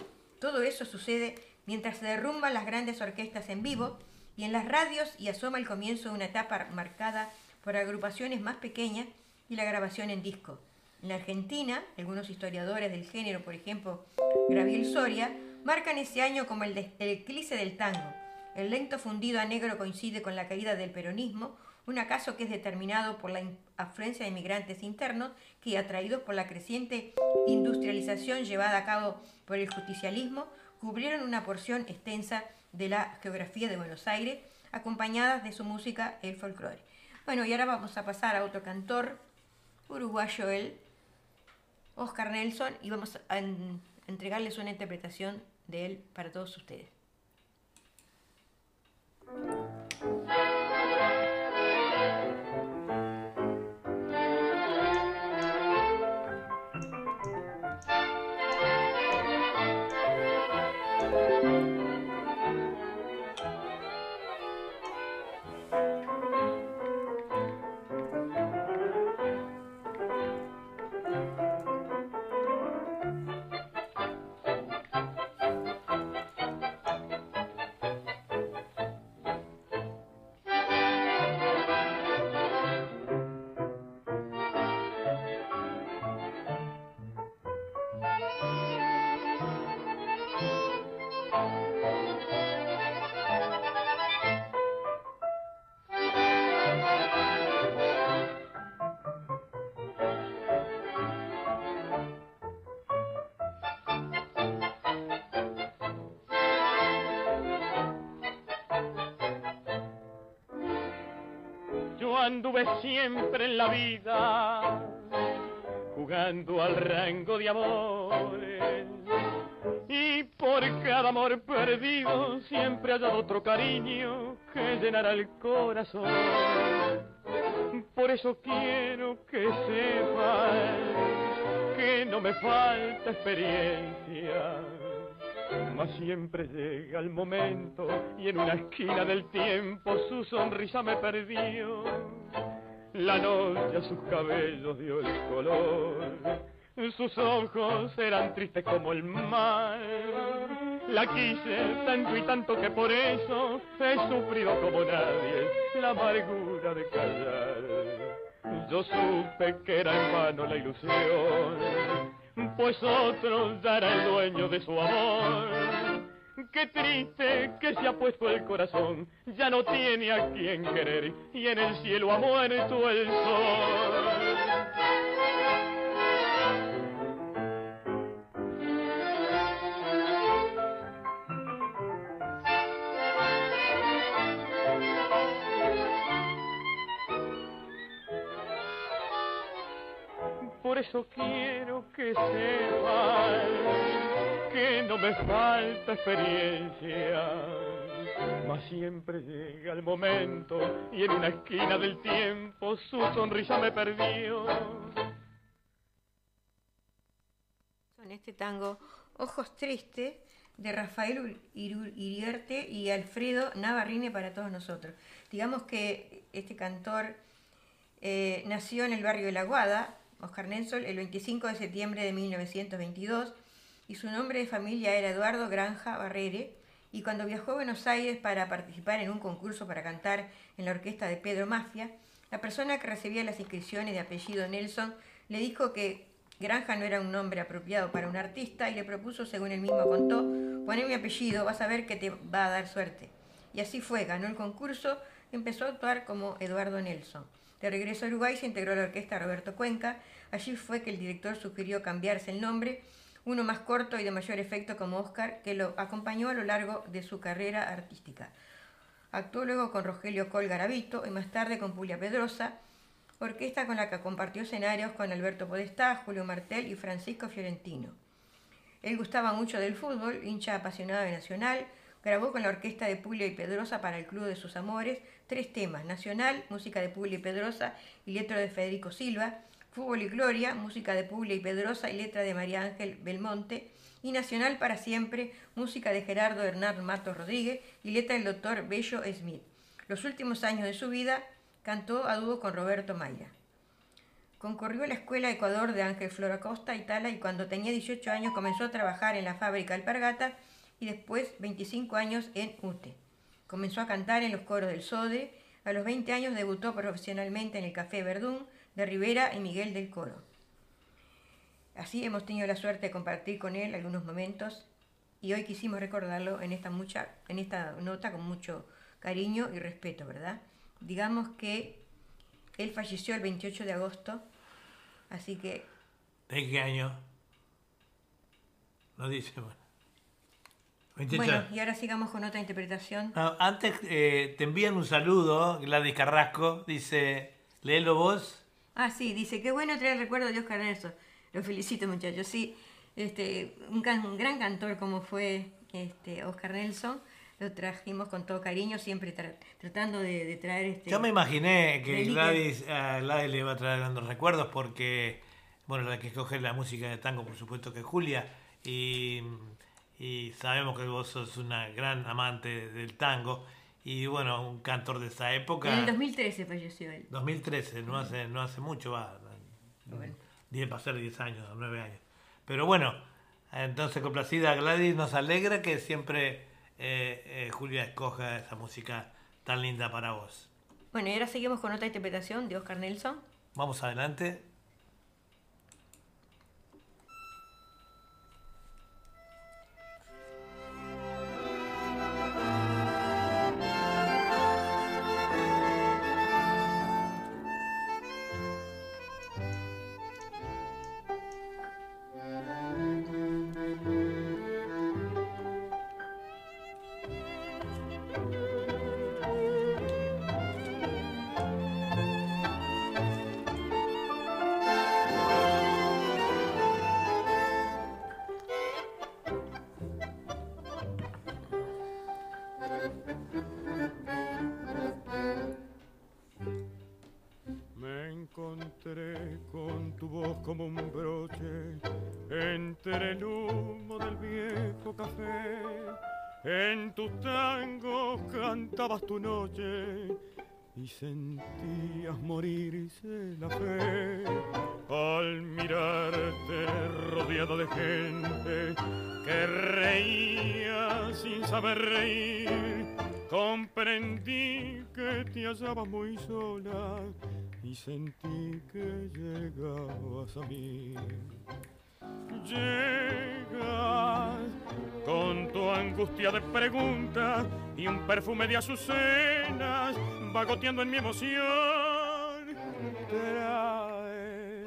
Todo eso sucede mientras se derrumban las grandes orquestas en vivo y en las radios y asoma el comienzo de una etapa marcada por agrupaciones más pequeñas y la grabación en disco. En la Argentina, algunos historiadores del género, por ejemplo, Graviel Soria, marcan ese año como el, eclipse del tango. El lento fundido a negro coincide con la caída del peronismo, un acaso que es determinado por la afluencia de inmigrantes internos que, atraídos por la creciente industrialización llevada a cabo por el justicialismo, cubrieron una porción extensa de la geografía de Buenos Aires, acompañadas de su música, el folclore. Bueno, y ahora vamos a pasar a otro cantor uruguayo, él, Oscar Nelson y vamos a entregarles una interpretación de él para todos ustedes. Siempre en la vida jugando al rango de amores y por cada amor perdido siempre hay otro cariño que llenará el corazón. Por eso quiero que sepas que no me falta experiencia mas siempre llega el momento y en una esquina del tiempo su sonrisa me perdió. La noche a sus cabellos dio el color, sus ojos eran tristes como el mar. La quise tanto y tanto que por eso he sufrido como nadie la amargura de callar. Yo supe que era en vano la ilusión pues otros dará el dueño de su amor. Qué triste que se ha puesto el corazón, ya no tiene a quien querer y en el cielo ha muerto el sol. Por eso quiero que sepan que no me falta experiencia, mas siempre llega el momento y en una esquina del tiempo su sonrisa me perdió. En este tango Ojos Tristes de Rafael Iriarte y Alfredo Navarrine para todos nosotros. Digamos que este cantor eh, nació en el barrio de La Guada, Oscar Nensol el 25 de septiembre de 1922 y su nombre de familia era Eduardo Granja Barrere y cuando viajó a Buenos Aires para participar en un concurso para cantar en la orquesta de Pedro Mafia, la persona que recibía las inscripciones de apellido Nelson le dijo que Granja no era un nombre apropiado para un artista y le propuso, según él mismo contó, poner mi apellido, vas a ver que te va a dar suerte. Y así fue, ganó el concurso empezó a actuar como Eduardo Nelson. De regreso a Uruguay se integró a la orquesta Roberto Cuenca. Allí fue que el director sugirió cambiarse el nombre, uno más corto y de mayor efecto como Oscar, que lo acompañó a lo largo de su carrera artística. Actuó luego con Rogelio Colgaravito y más tarde con Julia Pedrosa, orquesta con la que compartió escenarios con Alberto Podestá, Julio Martel y Francisco Fiorentino. Él gustaba mucho del fútbol, hincha apasionado de Nacional, grabó con la orquesta de Puglia y Pedrosa para el Club de sus Amores tres temas, Nacional, música de Puglia y Pedrosa y letra de Federico Silva, Fútbol y Gloria, música de Puglia y Pedrosa y letra de María Ángel Belmonte, y Nacional para siempre, música de Gerardo Hernán Mato Rodríguez y letra del doctor Bello Smith. Los últimos años de su vida cantó a dúo con Roberto Mayra. Concurrió a la Escuela Ecuador de Ángel Flora Costa, Italia, y cuando tenía 18 años comenzó a trabajar en la fábrica Alpargata y después 25 años en UTE. Comenzó a cantar en los coros del SODE. A los 20 años debutó profesionalmente en el Café Verdún de Rivera y Miguel del Coro. Así hemos tenido la suerte de compartir con él algunos momentos y hoy quisimos recordarlo en esta, mucha, en esta nota con mucho cariño y respeto, ¿verdad? Digamos que él falleció el 28 de agosto, así que... ¿De qué año? No dice. Bueno, 28. Bueno, y ahora sigamos con otra interpretación. No, antes eh, te envían un saludo, Gladys Carrasco, dice, léelo vos. Ah, sí, dice, qué bueno traer recuerdo de Oscar Nelson. Lo felicito, muchachos. Sí, este, un, can- un gran cantor como fue este, Oscar Nelson. Lo trajimos con todo cariño, siempre tra- tratando de, de traer este. Yo me imaginé que. Gladys, a Gladys le iba a traer grandes recuerdos porque, bueno, la que escoge la música de tango, por supuesto que es Julia, y, y sabemos que vos sos una gran amante del tango, y bueno, un cantor de esa época. En el 2013 falleció él. 2013, no hace, no hace mucho, va. Bueno. 10 va a ser 10 años, 9 años. Pero bueno, entonces complacida Gladys, nos alegra que siempre eh, eh, Julia escoja esa música tan linda para vos. Bueno, y ahora seguimos con otra interpretación de Oscar Nelson. Vamos adelante. Y sentías morirse la fe al mirarte rodeado de gente que reía sin saber reír. Comprendí que te hallabas muy sola y sentí que llegabas a mí. Llegas con tu angustia de preguntas y un perfume de azucenas vagoteando en mi emoción. Trae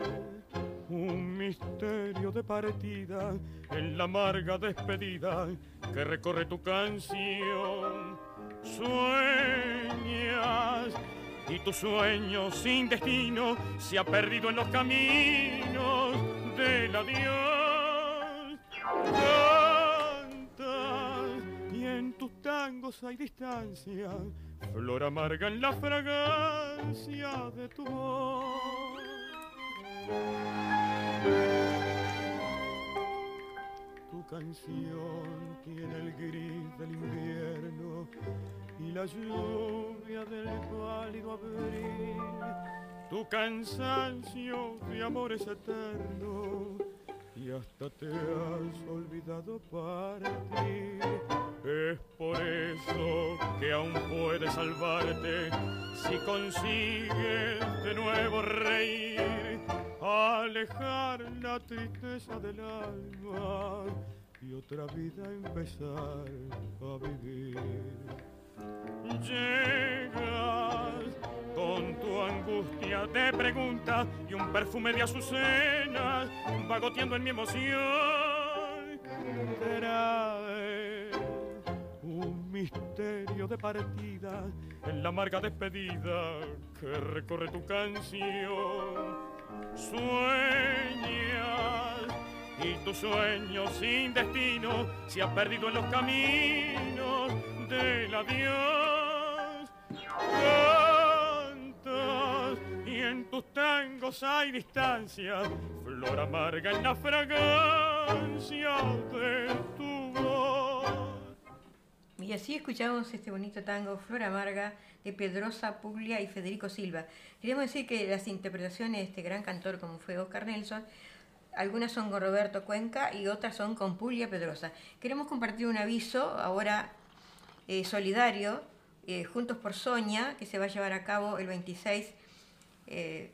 un misterio de partida en la amarga despedida que recorre tu canción. Sueñas y tu sueño sin destino se ha perdido en los caminos del adiós. Cantas y en tus tangos hay distancia, flor amarga en la fragancia de tu voz. Tu canción tiene el gris del invierno y la lluvia del pálido abril. Tu cansancio de amor es eterno y hasta te has olvidado partir. Es por eso que aún puedes salvarte si consigues de nuevo reír, alejar la tristeza del alma y otra vida empezar a vivir. Llega me pregunta y un perfume de azucenas va goteando en mi emoción. Un misterio de partida en la amarga despedida que recorre tu canción. Sueñas y tu sueño sin destino se ha perdido en los caminos del adiós. Cantas y en tus tangos hay distancia, flor amarga en la fragancia de tu voz. Y así escuchamos este bonito tango Flor Amarga de Pedrosa Puglia y Federico Silva. Queremos decir que las interpretaciones de este gran cantor como fue Oscar Nelson, algunas son con Roberto Cuenca y otras son con Puglia Pedrosa. Queremos compartir un aviso ahora eh, solidario, eh, Juntos por Soña, que se va a llevar a cabo el 26 eh,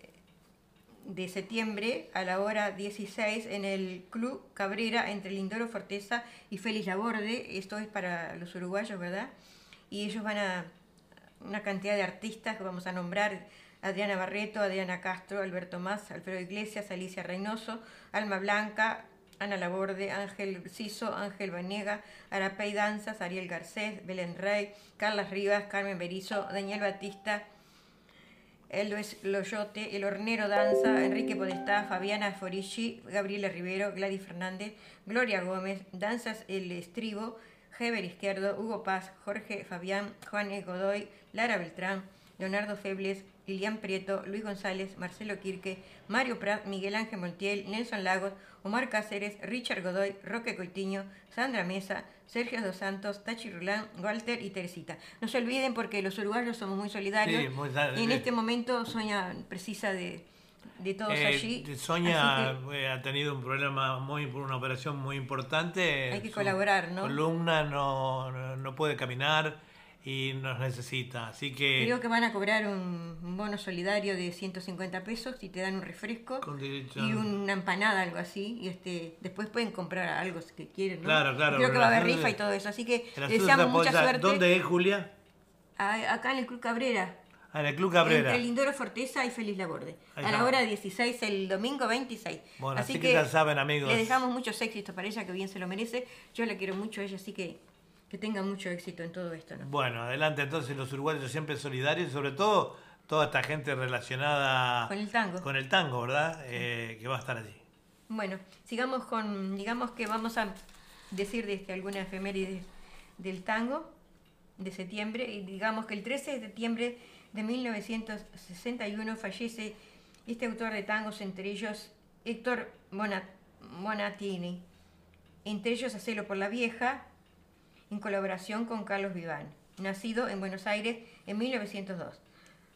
de septiembre a la hora 16 en el Club Cabrera entre Lindoro Forteza y Félix Laborde. Esto es para los uruguayos, ¿verdad? Y ellos van a una cantidad de artistas que vamos a nombrar. Adriana Barreto, Adriana Castro, Alberto Más, Alfredo Iglesias, Alicia Reynoso, Alma Blanca, Ana Laborde, Ángel Ciso, Ángel Vanega, Arapey Danzas, Ariel Garcés, Belén Rey, Carlas Rivas, Carmen Berizo, Daniel Batista, Elvis Loyote, El Hornero Danza, Enrique Podestá, Fabiana Forici, Gabriela Rivero, Gladys Fernández, Gloria Gómez, Danzas El Estribo, Heber Izquierdo, Hugo Paz, Jorge Fabián, Juan E. Godoy, Lara Beltrán, Leonardo Febles, Lilian Prieto, Luis González, Marcelo Quirque, Mario Prat, Miguel Ángel Montiel, Nelson Lagos, Omar Cáceres, Richard Godoy, Roque Coitiño, Sandra Mesa, Sergio Dos Santos, Tachi Rulán, Walter y Teresita. No se olviden porque los uruguayos somos muy solidarios Sí, muy- y en este momento Soña precisa de, de todos Eh, allí. Sonia eh, ha tenido un problema muy una operación muy importante. Hay que Su colaborar, ¿no? Columna no- no puede caminar y nos necesita. Así que Creo que van a cobrar un, un bono solidario de 150 pesos y te dan un refresco Con derecho y a- una empanada, algo así. Y este después pueden comprar algo si que quieren. ¿no? Claro, claro, Creo que va a la haber rifa y todo eso. Así que les deseamos se mucha suerte. ¿Dónde es, Julia? A- acá en el Club Cabrera. Ah, en el Club Cabrera. Entre Lindoro Forteza y Feliz Laborde. A la hora 16, el domingo 26. Bueno, así que ya saben, amigos. Le dejamos muchos éxitos para ella, que bien se lo merece. Yo la quiero mucho a ella, así que que tenga mucho éxito en todo esto. ¿no? Bueno, adelante entonces los uruguayos siempre solidarios sobre todo toda esta gente relacionada Con el tango. con el tango, ¿verdad? Eh, que va a estar allí. Bueno, sigamos con, digamos que vamos a decir de este, alguna efeméride del tango de septiembre. Y digamos que el 13 de septiembre de 1961 fallece este autor de tangos, entre ellos Héctor Bona- Bonatini, entre ellos Hacelo por la Vieja, en colaboración con Carlos Viván, nacido en Buenos Aires en 1902.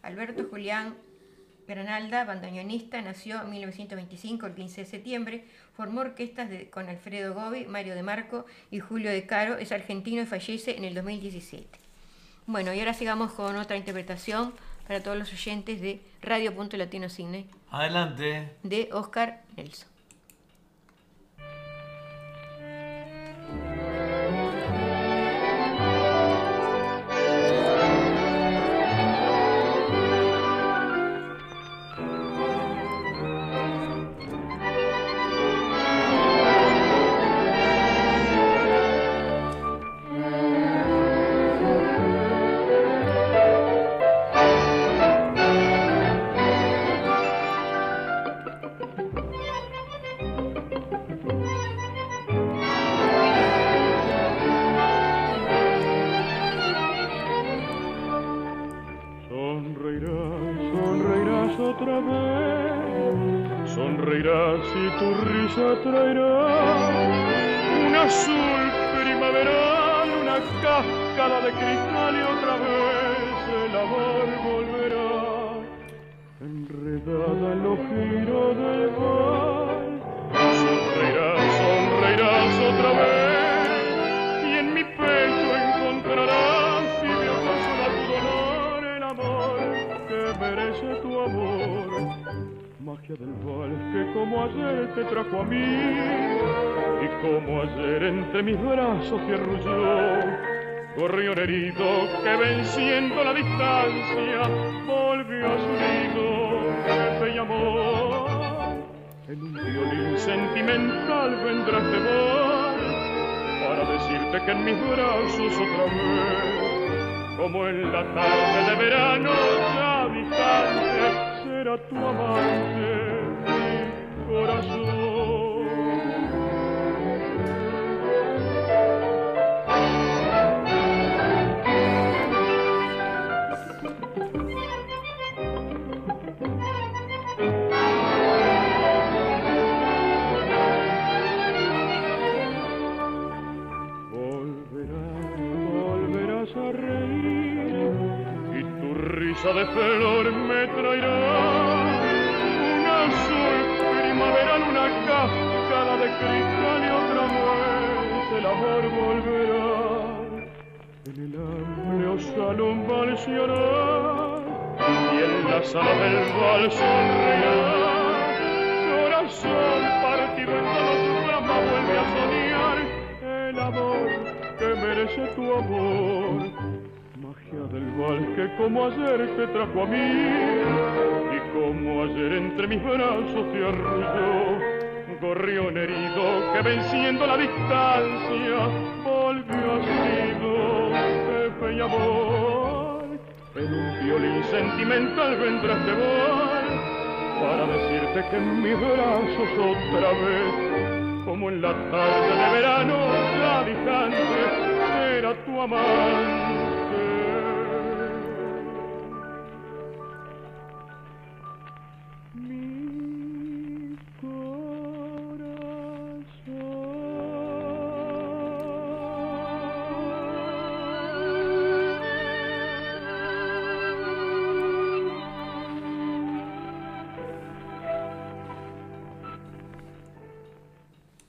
Alberto Julián Granalda, bandoneonista, nació en 1925, el 15 de septiembre, formó orquestas de- con Alfredo Gobi, Mario De Marco y Julio De Caro, es argentino y fallece en el 2017. Bueno, y ahora sigamos con otra interpretación para todos los oyentes de Radio Punto Latino Cine Adelante. de Oscar Nelson.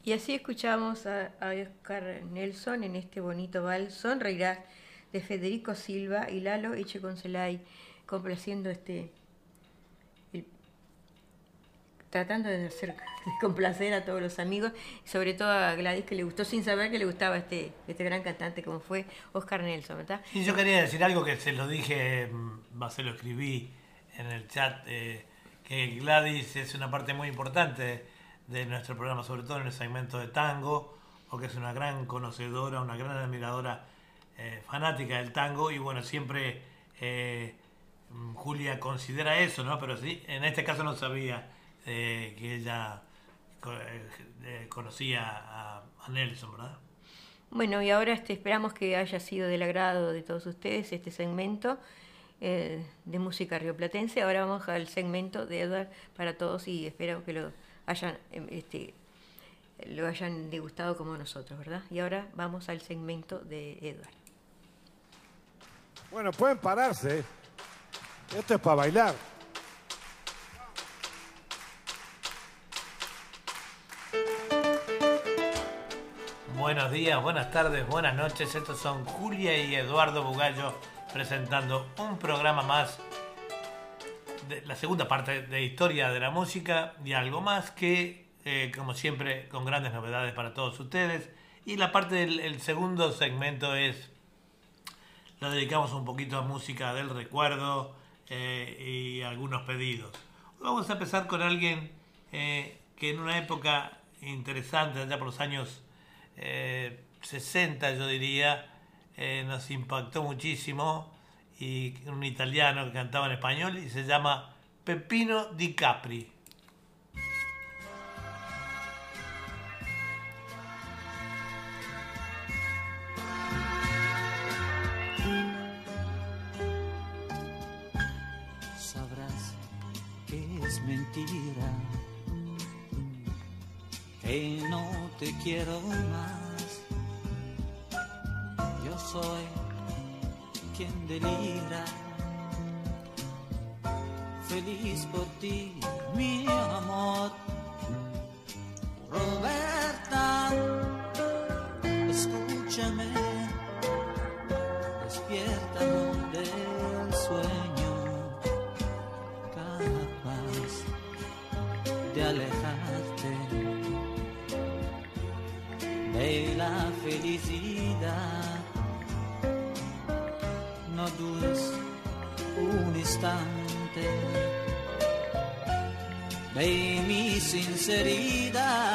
Y así escuchamos a, Oscar Nelson en este bonito vals Sonreirás de Federico Silva y Lalo Echeconcelay, complaciendo este. tratando de hacer complacer a todos los amigos, sobre todo a Gladys que le gustó sin saber que le gustaba este, este gran cantante como fue Oscar Nelson, ¿verdad? Y yo quería decir algo que se lo dije, mm, se lo escribí en el chat, eh, que Gladys es una parte muy importante de nuestro programa, sobre todo en el segmento de tango, porque es una gran conocedora, una gran admiradora eh, fanática del tango y bueno, siempre eh, Julia considera eso, ¿no? Pero sí, en este caso no sabía eh, que ella conocía a, Nelson, ¿verdad? Bueno, y ahora este, esperamos que haya sido del agrado de todos ustedes este segmento de música rioplatense. Ahora vamos al segmento de Edward para todos y espero que lo hayan, em, este, lo hayan degustado como nosotros, ¿verdad? Y ahora vamos al segmento de Edward. Bueno, pueden pararse. Esto es para bailar. Buenos días, buenas tardes, buenas noches. Estos son Julia y Eduardo Bugallo presentando un programa más la segunda parte de historia de la música y algo más que, eh, como siempre, con grandes novedades para todos ustedes. Y la parte del segundo segmento es, lo dedicamos un poquito a música del recuerdo eh, y algunos pedidos. Vamos a empezar con alguien eh, que en una época interesante, allá por los años 60 yo diría, nos impactó muchísimo y un italiano que cantaba en español y se llama Peppino Di Capri. Sabrás que es mentira, que no te quiero más. Yo soy quien delira. Feliz por ti, mi amor. Roberta, escúchame, despierta del sueño, capaz de alejarte de la felicidad un instante. de mi sinceridad.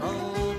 Roberta,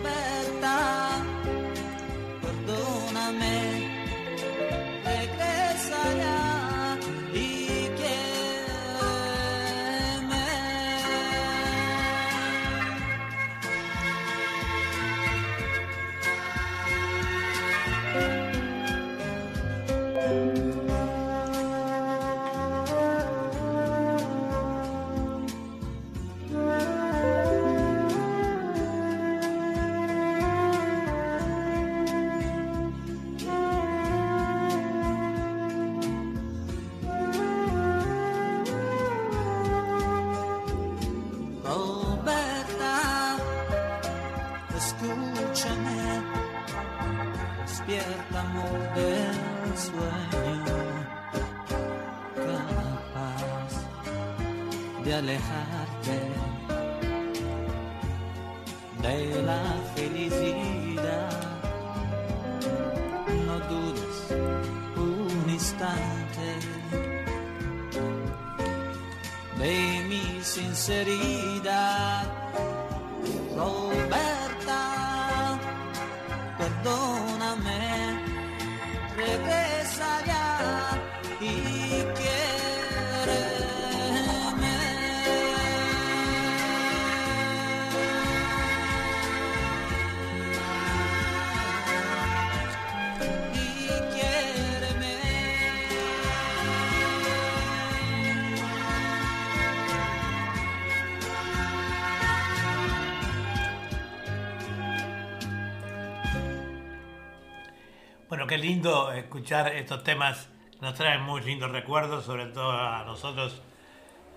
lindo escuchar estos temas. Nos traen muy lindos recuerdos, sobre todo a nosotros,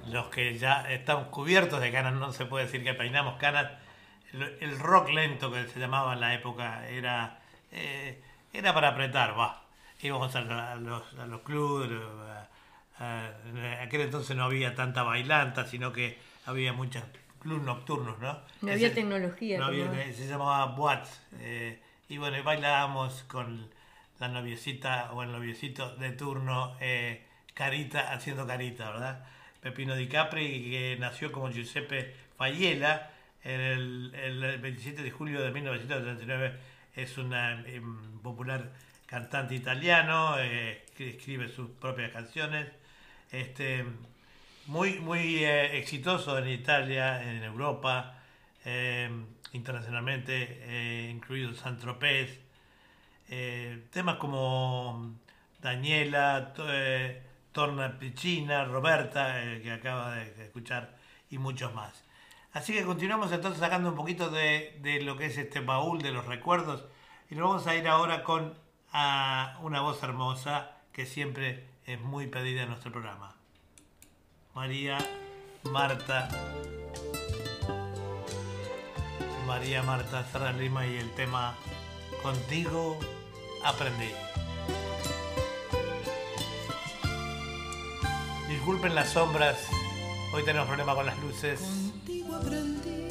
los que ya estamos cubiertos de canas. No se puede decir que peinamos canas. El, el rock lento que se llamaba en la época era, eh, era para apretar, va. Íbamos a, a los, a los clubes. a- en aquel entonces no había tanta bailanta, sino que había muchos clubes nocturnos, ¿no? No había Ese- tecnología. no había- se llamaba Boats. eh, y bueno, bailábamos con la noviecita o el noviecito de turno, eh, Carita, haciendo Carita, ¿verdad? Pepino Di Capri, que nació como Giuseppe Faiella el, el 27 de julio de 1939, es un popular cantante italiano, eh, que escribe sus propias canciones. Este, muy, muy eh, exitoso en Italia, en Europa, internacionalmente, incluido Saint-Tropez. Eh, temas como Daniela, to- eh, Torna Piccina, Roberta, eh, que acaba de, escuchar, y muchos más. Así que continuamos entonces sacando un poquito de, de lo que es este baúl de los recuerdos y nos vamos a ir ahora con una voz hermosa que siempre es muy pedida en nuestro programa. María Marta. María Marta Serra Lima y el tema Contigo aprendí. Disculpen las sombras, hoy tenemos problema con las luces. Contigo aprendí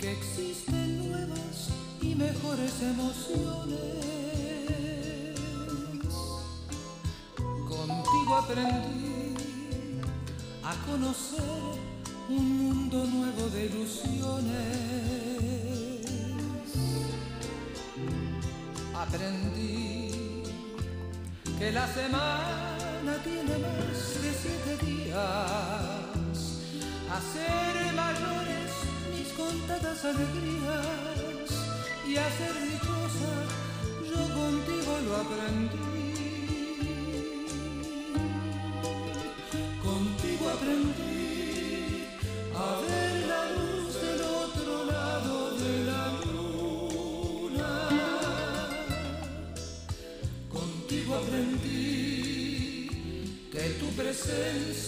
que existen nuevas y mejores emociones. Contigo aprendí a conocer un mundo nuevo de ilusiones. Aprendí que la semana tiene más de siete días. Hacer mayores mis contadas alegrías y hacer dichosa yo contigo lo aprendí.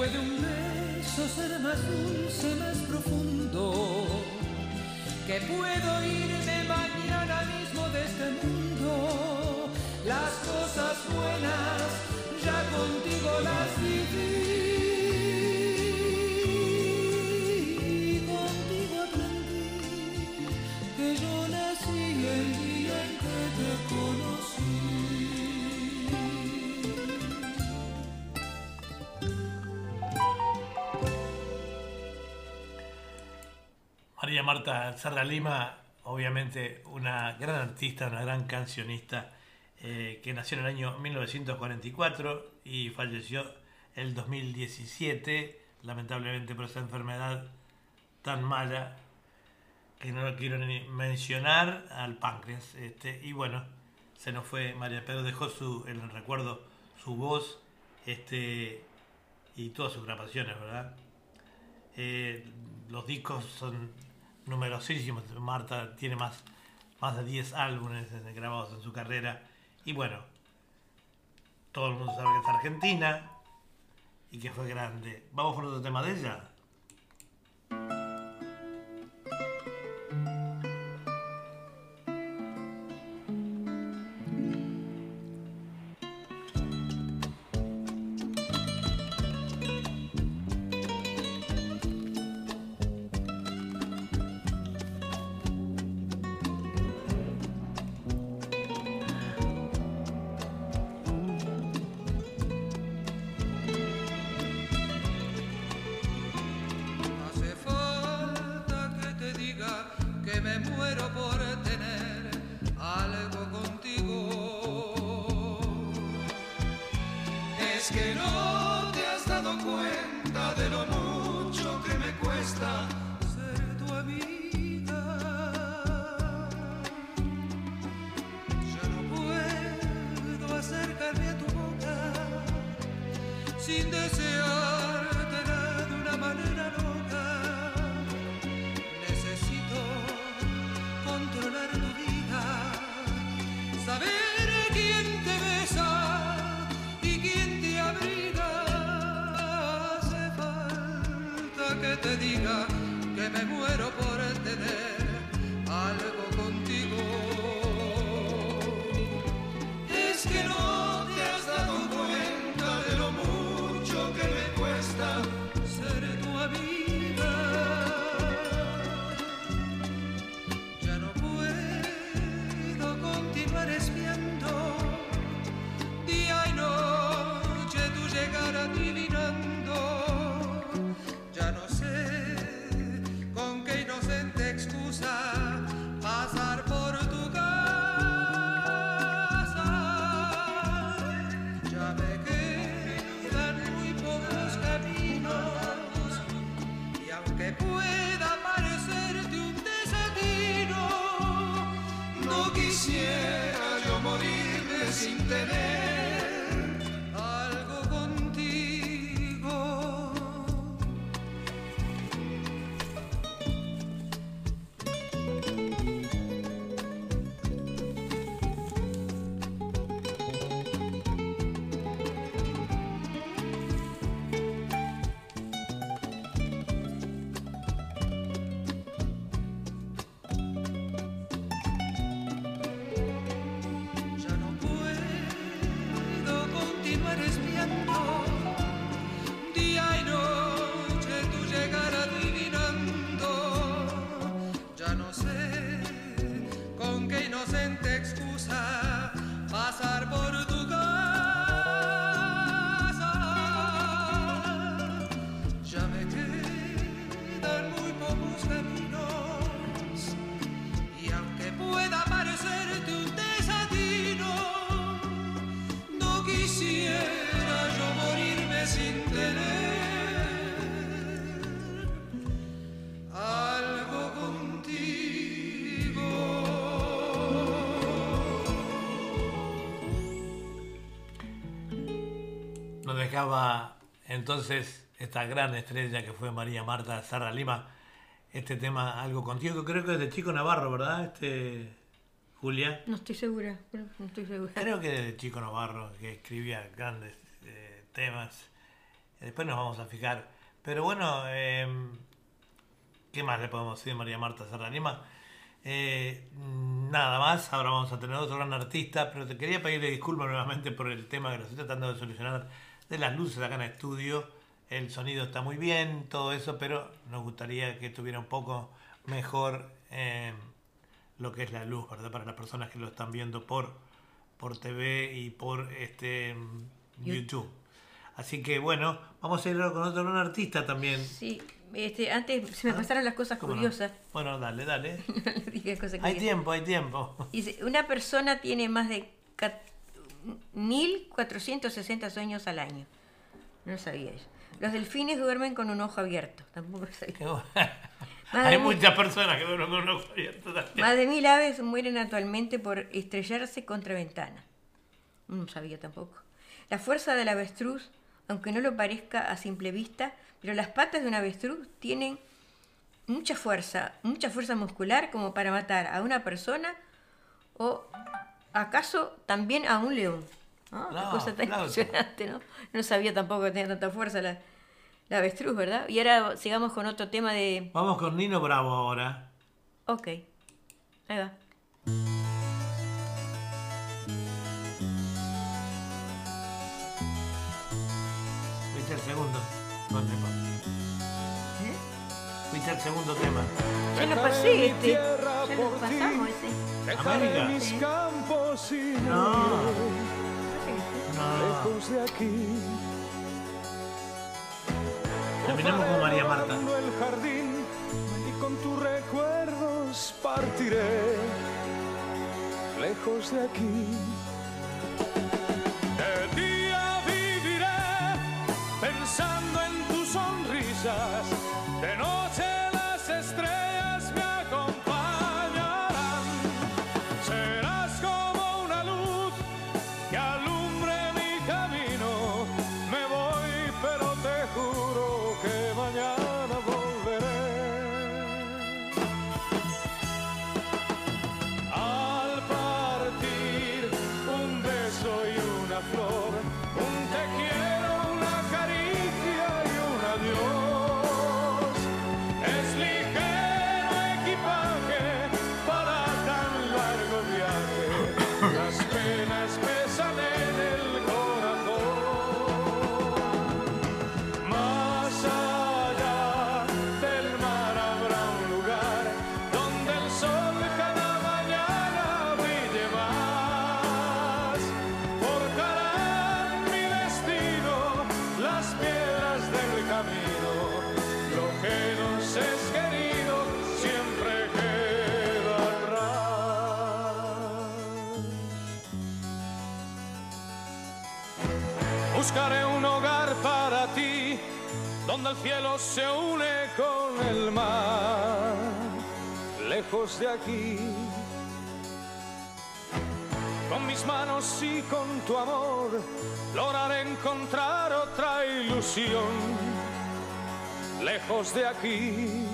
Puede un beso ser más dulce, más profundo, que puedo irme mañana mismo de este mundo. Las cosas buenas ya contigo las Marta Serra Lima, obviamente una gran artista, una gran cancionista, eh, que nació en el año 1944 y falleció el 2017, lamentablemente por esa enfermedad tan mala que no lo quiero ni mencionar al páncreas. Este, y bueno, se nos fue María, pero dejó su, en el recuerdo su voz este, y todas sus grabaciones, ¿verdad? Eh, los discos son numerosísimos. Marta tiene más, más de 10 álbumes grabados en su carrera. Y bueno, todo el mundo sabe que es argentina y que fue grande. Vamos por otro tema de ella. Nos dejaba entonces esta gran estrella que fue María Marta Serra Lima. Este tema, algo contigo, creo que es de Chico Navarro, ¿verdad? Este, Julia. No estoy segura, no estoy segura. Creo que es de Chico Navarro, que escribía grandes eh, temas. Después nos vamos a fijar. Pero bueno, eh, ¿qué más le podemos decir a María Marta Serranima? Eh, nada más, ahora vamos a tener otro gran artista, pero te quería pedirle disculpas nuevamente por el tema que lo estoy tratando de solucionar de las luces acá en el estudio. El sonido está muy bien, todo eso, pero nos gustaría que estuviera un poco mejor eh, lo que es la luz, ¿verdad? Para las personas que lo están viendo por, por TV y por este YouTube. Así que bueno, vamos a ir con otro gran artista también. Sí, este, antes se me pasaron las cosas curiosas. Bueno, dale, dale. (laughs) Dije cosas Hay curiosas. tiempo, hay tiempo. Dice, una persona tiene más de 1460 sueños al año. No sabía eso. Los delfines duermen con un ojo abierto. Tampoco sabía. (laughs) Hay mil- muchas personas que duermen con un ojo abierto también. Más de mil aves mueren actualmente por estrellarse contra ventanas. No sabía tampoco. La fuerza del avestruz, aunque no lo parezca a simple vista, pero las patas de un avestruz tienen mucha fuerza, mucha fuerza muscular como para matar a una persona o acaso también a un león. ¿no? Qué No, cosa tan aplauso. impresionante, ¿no? No sabía tampoco que tenía tanta fuerza la, la avestruz, ¿verdad? Y ahora sigamos con otro tema de... Vamos con Nino Bravo ahora. Ok, ahí va. Viste el segundo. ¿Dónde pa? ¿Eh? Viste el segundo tema. Ya lo pasé este. Ya lo pasamos ese. América. mis campos y No. No. lejos de aquí. Terminamos con María Marta. El jardín y con tus recuerdos partiré lejos de aquí. De día viviré pensando en tus sonrisas. Se une con el mar, lejos de aquí. Con mis manos y con tu amor, lograré encontrar otra ilusión, lejos de aquí.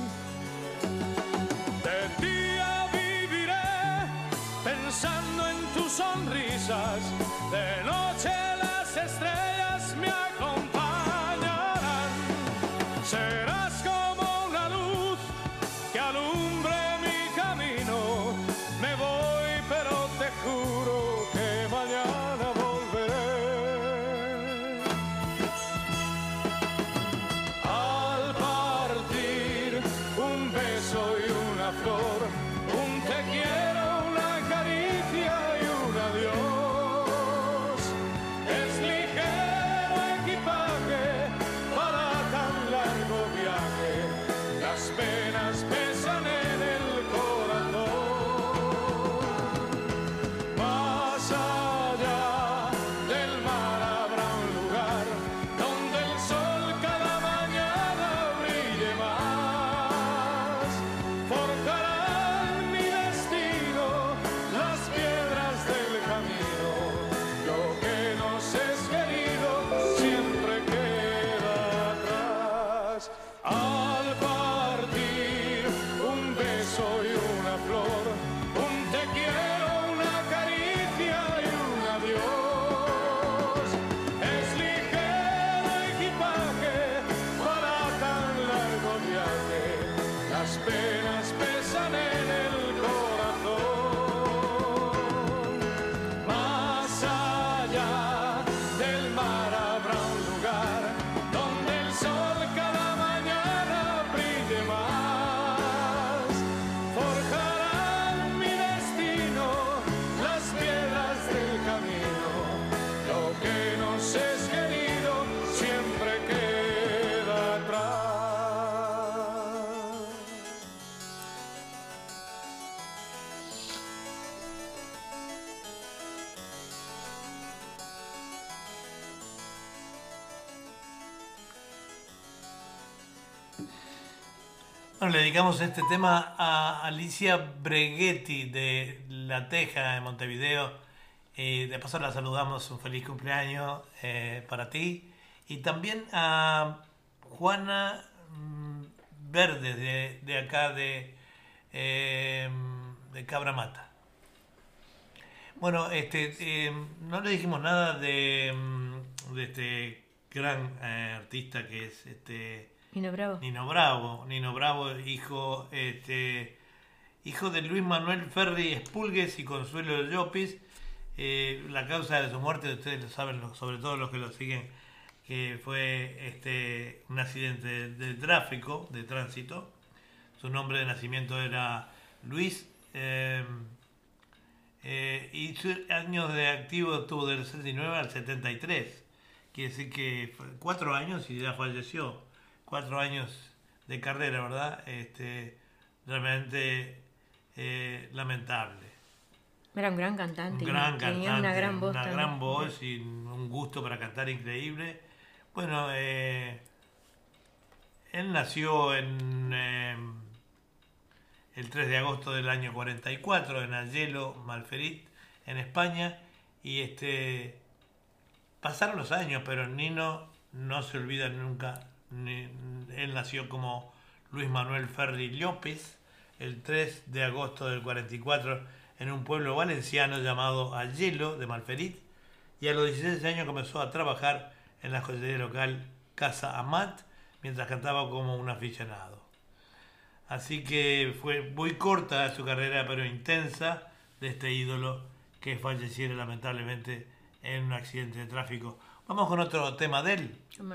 Le dedicamos este tema a Alicia Breghetti de La Teja, de Montevideo. Y de paso la saludamos, un feliz cumpleaños eh, para ti. Y también a Juana mm, Verde, de, de acá de, eh, de Cabra Mata. Bueno, este, eh, no le dijimos nada de, mm, de este gran eh, artista que es este Nino Bravo. Nino Bravo, Nino Bravo, hijo, este, hijo de Luis Manuel Ferri Espulgues y Consuelo Llopis. Eh, la causa de su muerte, ustedes lo saben, sobre todo los que lo siguen, que fue este, un accidente de, tráfico, de tránsito. Su nombre de nacimiento era Luis. eh, eh, y sus años de activo tuvo del 69 al 73. Quiere decir que cuatro años y ya falleció. Cuatro años de carrera, ¿verdad? Este, realmente eh, lamentable. Era un gran cantante. Un gran tenía cantante, una gran voz. una también. gran voz y un gusto para cantar increíble. Bueno, eh, él nació en eh, el 3 de agosto del año 44 en Ayelo, Malferit, en España, y este pasaron los años, pero Nino no se olvida nunca. Él nació como Luis Manuel Ferri López el 3 de agosto del 44 en un pueblo valenciano llamado Ayelo de Malferit y a los 16 años comenzó a trabajar en la joyería local Casa Amat mientras cantaba como un aficionado. Así que fue muy corta su carrera pero intensa de este ídolo que falleciera lamentablemente en un accidente de tráfico. Vamos con otro tema de él. ¿Cómo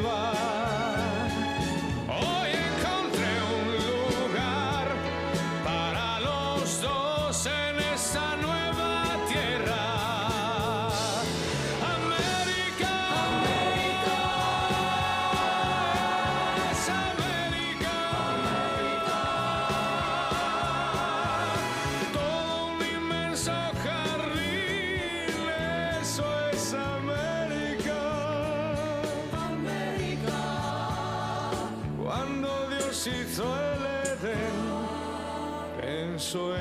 Hoy pensó en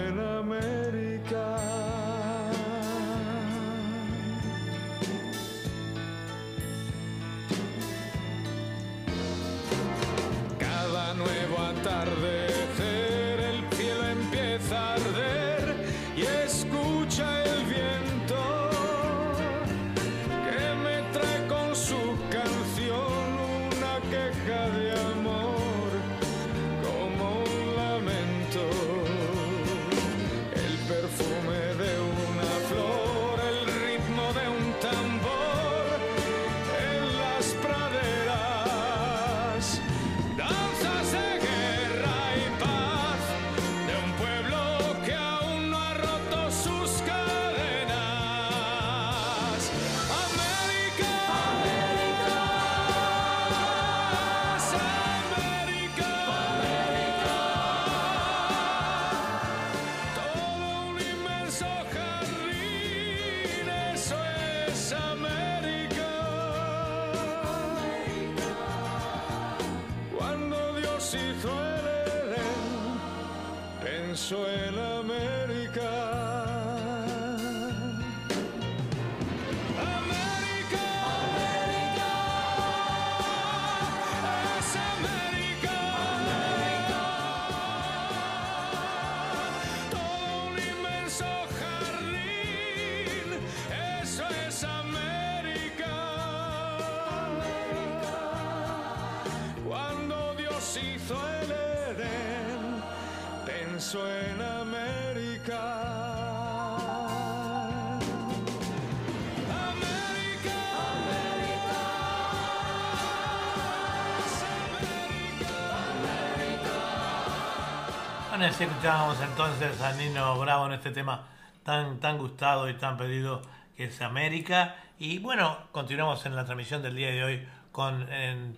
Así escuchábamos entonces a Nino Bravo en este tema tan, tan gustado y tan pedido que es América. Y bueno, continuamos en la transmisión del día de hoy con en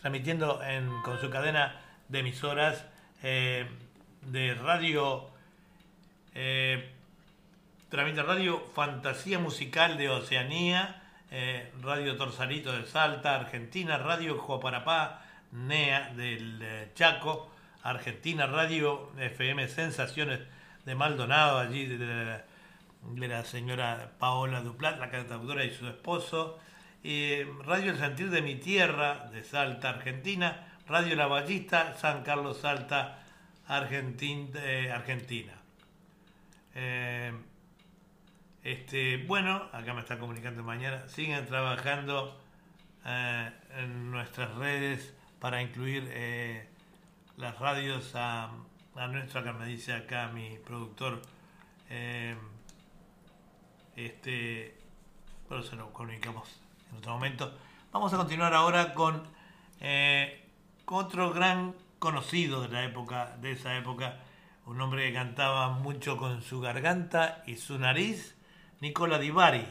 transmitiendo en, con su cadena de emisoras eh, de radio, eh, radio Fantasía Musical de Oceanía, eh, Radio Torsalito de Salta, Argentina, Radio Joparapá, NEA del eh, Chaco, Argentina, Radio FM Sensaciones de Maldonado, allí de, la señora Paola Duplat, la cantautora y su esposo, Radio El Sentir de mi Tierra de Salta, Argentina, Radio La Ballista, San Carlos Salta, eh, Argentina. Eh, este, bueno, acá me está comunicando mañana, siguen trabajando en nuestras redes para incluir eh, las radios a, a nuestro, acá me dice acá mi productor, eh, este, pero se lo comunicamos en otro momento. Vamos a continuar ahora con, eh, con otro gran conocido de la época, de esa época, un hombre que cantaba mucho con su garganta y su nariz, Nicola Di Bari.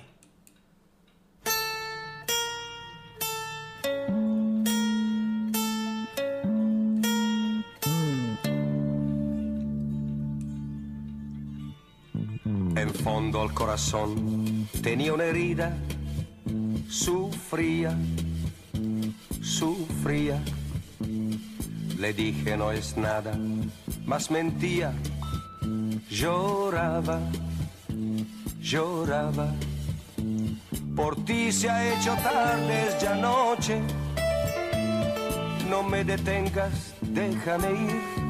Fondo al corazón tenía una herida, sufría, sufría. Le dije no es nada, más mentía, lloraba, lloraba. Por ti se ha hecho tarde, es ya noche. No me detengas, déjame ir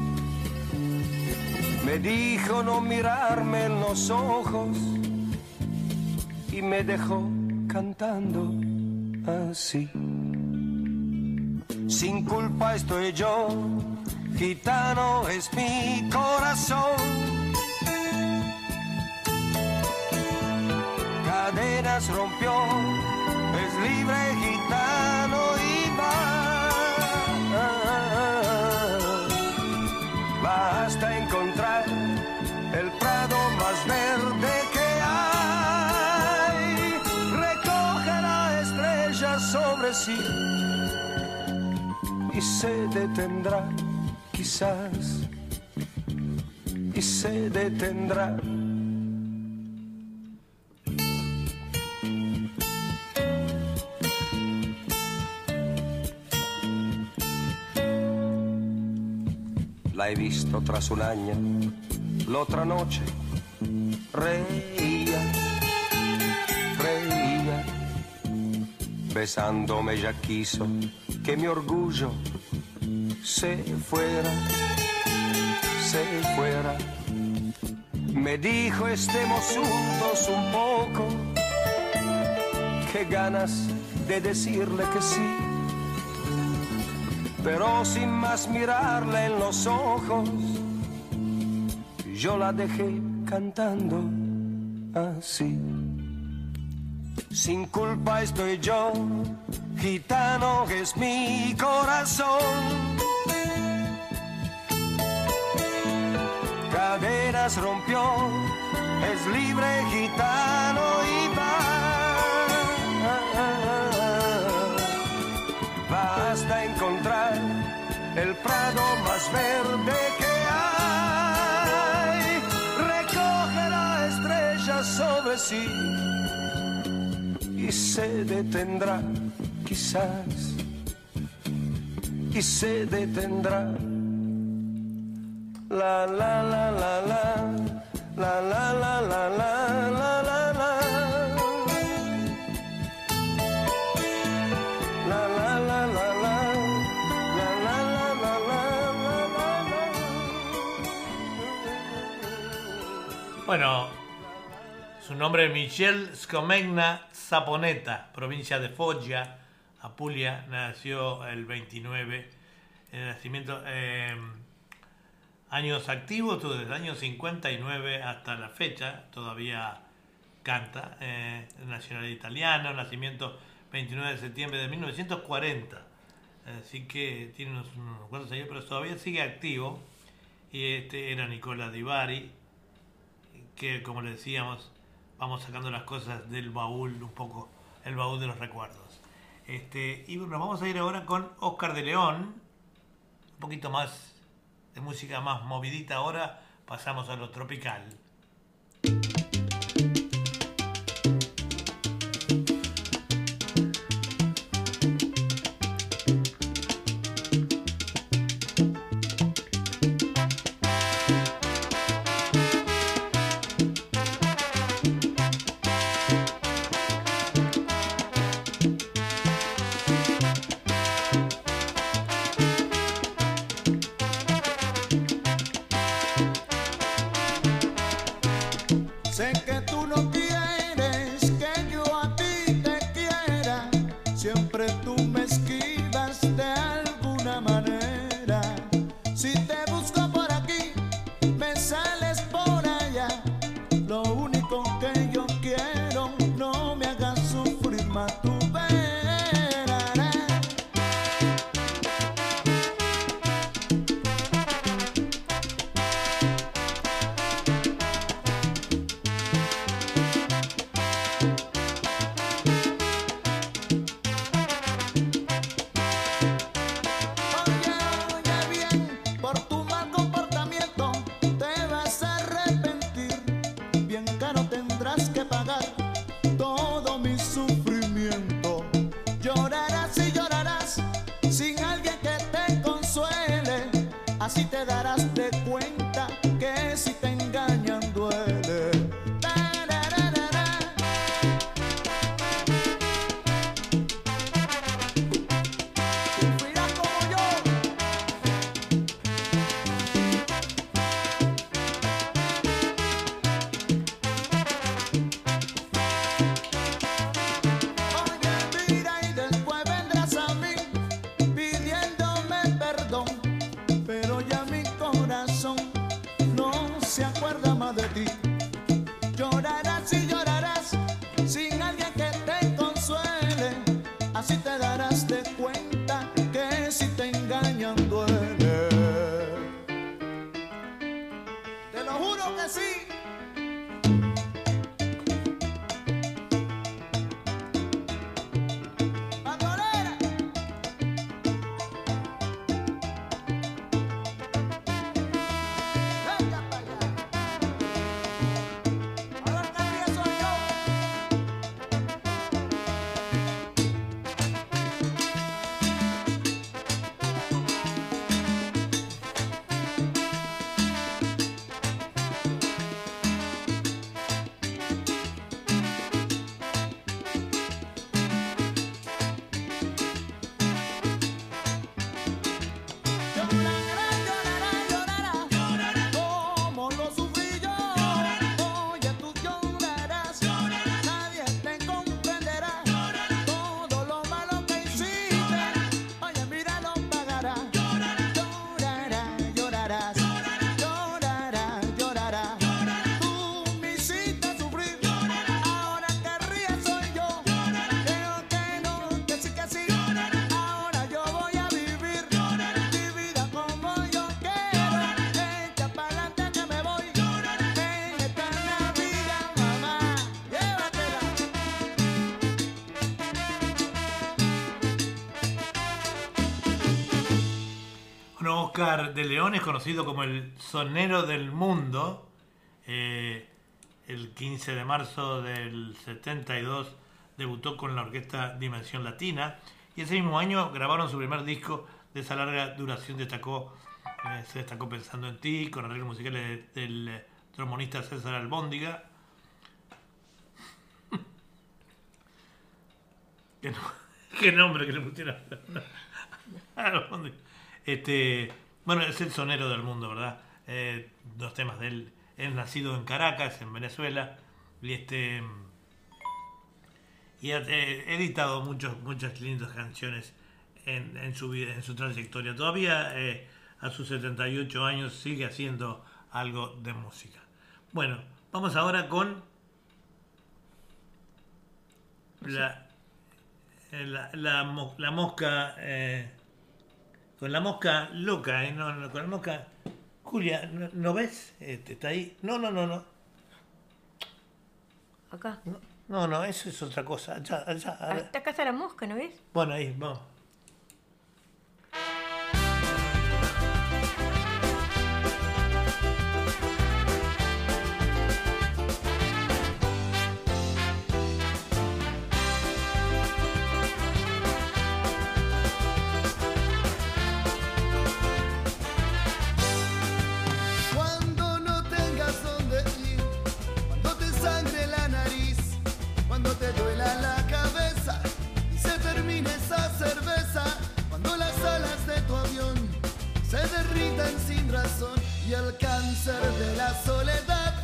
me dijo no mirarme en los ojos y me dejó cantando así. Sin culpa estoy yo, gitano es mi corazón. Cadenas rompió, es libre gitano y se detendrá, quizás, y se detendrá. La he visto tras un año, la otra noche reía, reía, besándome ya quiso que mi orgullo se fuera, se fuera. Me dijo estemos juntos un poco, qué ganas de decirle que sí pero sin más mirarle en los ojos, yo la dejé cantando así. Sin culpa estoy yo, gitano es mi corazón. Caderas rompió, es libre gitano y va. Basta encontrar el prado más verde que hay. Recoge la estrella sobre sí se detendrá, quizás, y se detendrá. La la la la, la la la la la, la la la. Bueno, su nombre es Michel Scomegna Saponeta, provincia de Foggia, Apulia, nació el 29, el nacimiento, eh, años activos, desde el año 59 hasta la fecha, todavía canta, eh, nacional italiano, nacimiento 29 de septiembre de 1940, Así que tiene unos, unos cuantos años, pero todavía sigue activo. Y este era Nicola Di Bari, que como le decíamos, vamos sacando las cosas del baúl, un poco, el baúl de los recuerdos. Este, y nos vamos a ir ahora con Oscar de León, un poquito más de música más movidita ahora, pasamos a lo tropical. Oscar de León es conocido como el sonero del mundo. Eh, el 15 de marzo del 72 debutó con la orquesta Dimensión Latina y ese mismo año grabaron su primer disco de esa larga duración. Destacó, eh, se destacó Pensando en ti, con arreglos musicales de- del eh, trombonista César Albóndiga. (laughs) ¿Qué, no- qué nombre que le pusieron? (laughs) Albóndiga. Este, bueno, es el sonero del mundo, ¿verdad? Eh, dos temas de él. Es nacido en Caracas, en Venezuela, y este y ha eh, editado muchos, muchas lindas canciones en, su vida, en su trayectoria. Todavía eh, a sus 78 años sigue haciendo algo de música. Bueno, vamos ahora con la, eh, la, la la mosca eh, con la mosca loca, ¿eh? No, no, con la mosca. Julia, ¿no, no ves? Este, ¿Está ahí? No, no, no, no. Acá. No, no, eso es otra cosa. Allá, allá. allá. Hasta casa la mosca, ¿no ves? Bueno, ahí, vamos. Sin razón y el cáncer de la soledad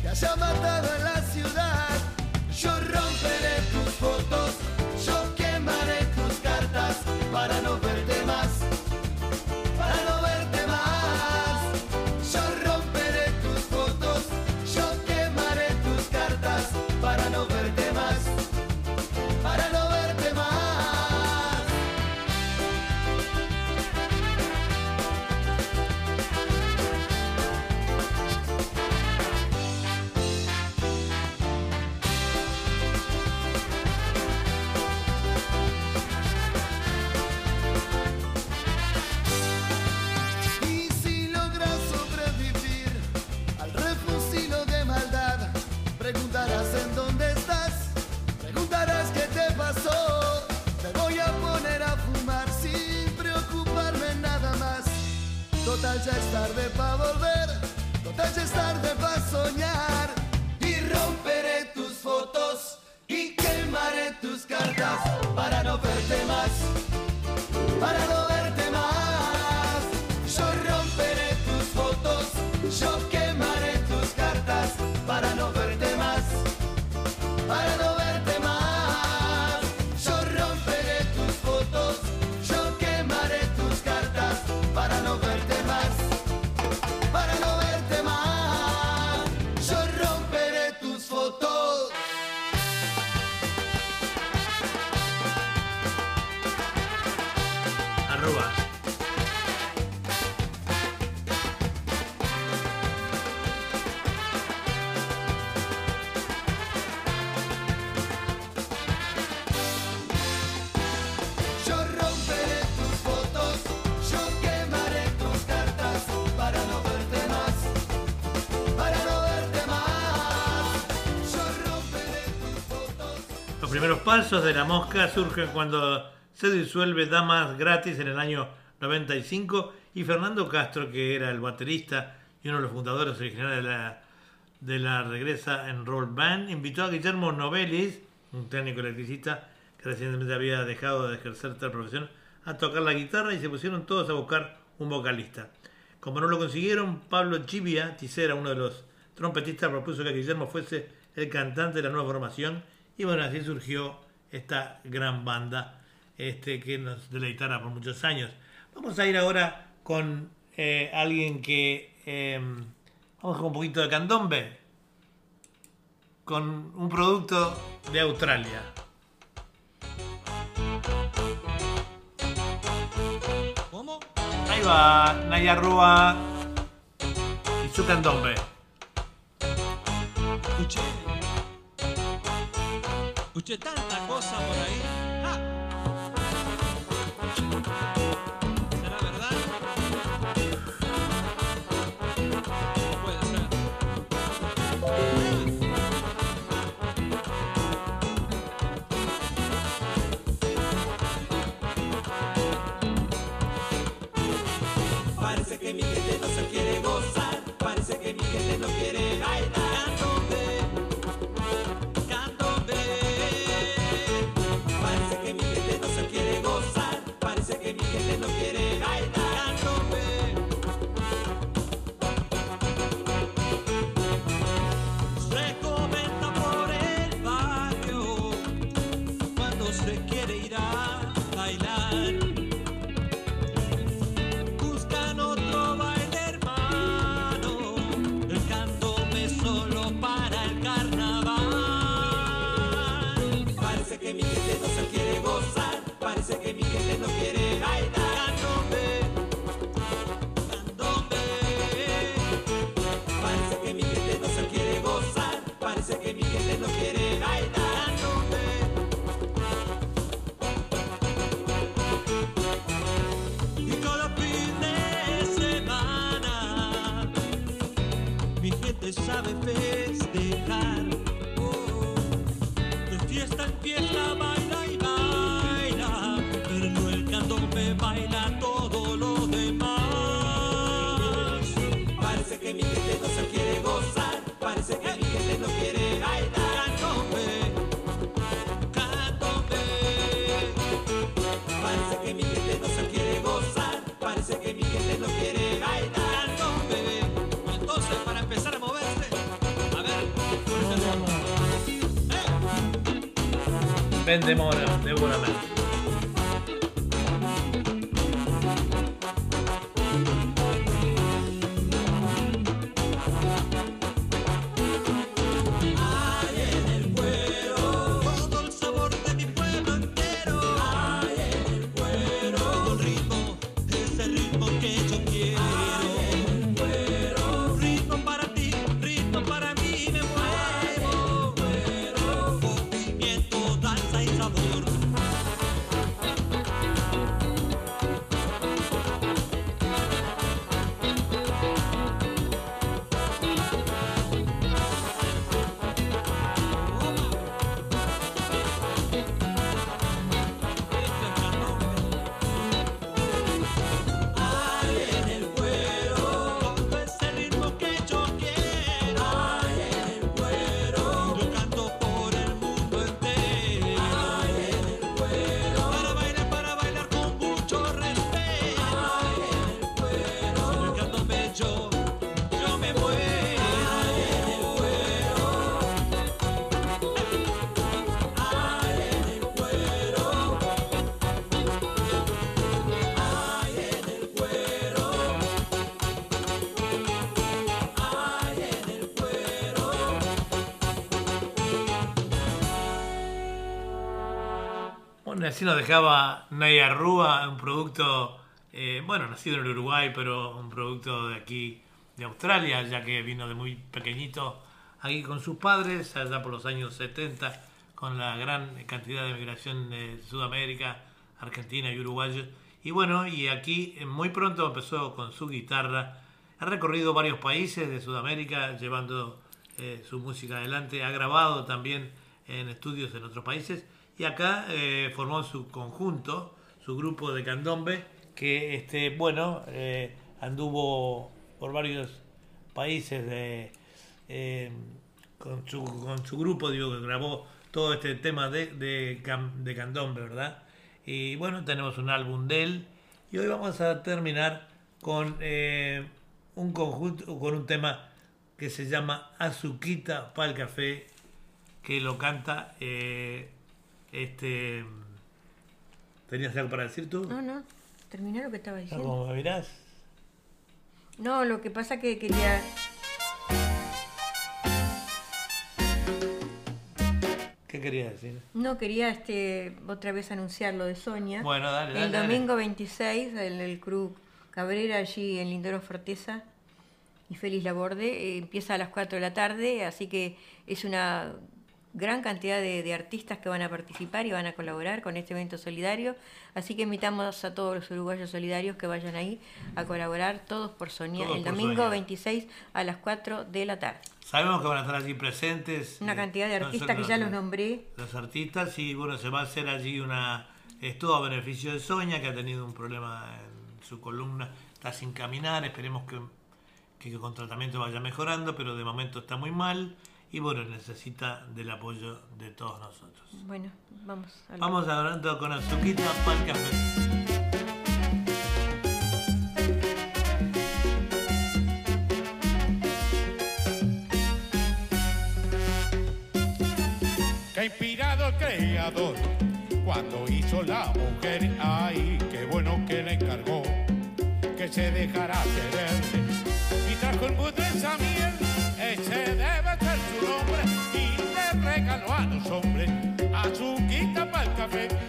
te haya matado en la ciudad, yo romperé tus fotos, Pasos de la mosca surgen cuando se disuelve Damas Gratis en el año 95 y Fernando Castro, que era el baterista y uno de los fundadores originales de la, de la Regresa en Roll Band, invitó a Guillermo Novelis, un técnico electricista que recientemente había dejado de ejercer tal profesión, a tocar la guitarra y se pusieron todos a buscar un vocalista. Como no lo consiguieron, Pablo Chivia, Ticera, uno de los trompetistas, propuso que Guillermo fuese el cantante de la nueva formación y bueno, así surgió esta gran banda este, que nos deleitara por muchos años. Vamos a ir ahora con eh, alguien que... eh, vamos con un poquito de candombe, con un producto de Australia. ¿Cómo? Ahí va, Naya Rúa y su candombe. Escuché. Escuché tanta cosa por ahí. ¿Será verdad? No puede ser. Parece que mi gente no se quiere gozar, parece que mi gente no quiere bailar. Que mi gente no se quiere gozar, parece que mi gente no quiere que Miguel no se quiere gozar, parece que Miguel no quiere bailar. Candombe, candombe. Parece que Miguel no se quiere gozar, parece que Miguel no quiere bailar. Candombe. Entonces para empezar a moverse, a ver. Vende mora, de buena así nos dejaba Naya Rúa, un producto, eh, bueno, nacido en el Uruguay, pero un producto de aquí, de Australia, ya que vino de muy pequeñito aquí con sus padres, allá por los años 70, con la gran cantidad de migración de Sudamérica, Argentina y Uruguay. Y bueno, y aquí eh, muy pronto empezó con su guitarra. Ha recorrido varios países de Sudamérica llevando eh, su música adelante. Ha grabado también en estudios en otros países. Y acá eh, formó su conjunto, su grupo de candombe, que este, bueno, eh, anduvo por varios países de, eh, con, su, con su grupo, digo, que grabó todo este tema de, de, candombe, ¿verdad? Y bueno, tenemos un álbum de él. Y hoy vamos a terminar con un conjunto, con un tema que se llama Azuquita pa'l café, que lo canta este. ¿Tenías algo para decir tú? No, no, terminé lo que estaba diciendo. ¿Cómo me mirás? No, lo que pasa que quería... ¿Qué querías decir? No, quería este otra vez anunciar lo de Sonia. Bueno, dale, dale, El dale. domingo 26, en el Club Cabrera, allí en Lindoro Forteza y Félix Laborde, eh, empieza a las 4 de la tarde, así que es una gran cantidad de, de artistas que van a participar y van a colaborar con este evento solidario. Así que invitamos a todos los uruguayos solidarios que vayan ahí a colaborar, todos por Sonia, Todos el por domingo Sonia. 26 a las 4 de la tarde. Sabemos que van a estar allí presentes. Una eh, cantidad de artistas que ya los nombré. Los artistas, y bueno, se va a hacer allí una. Es todo a beneficio de Soña, que ha tenido un problema en su columna, está sin caminar. Esperemos que, que con tratamiento vaya mejorando, pero de momento está muy mal. Y bueno, necesita del apoyo de todos nosotros. Bueno, vamos a Vamos hablando con Azuquita para café. que inspirado el creador cuando hizo la mujer. Ay, qué bueno que le encargó que se dejara querer y trajo el mundo café.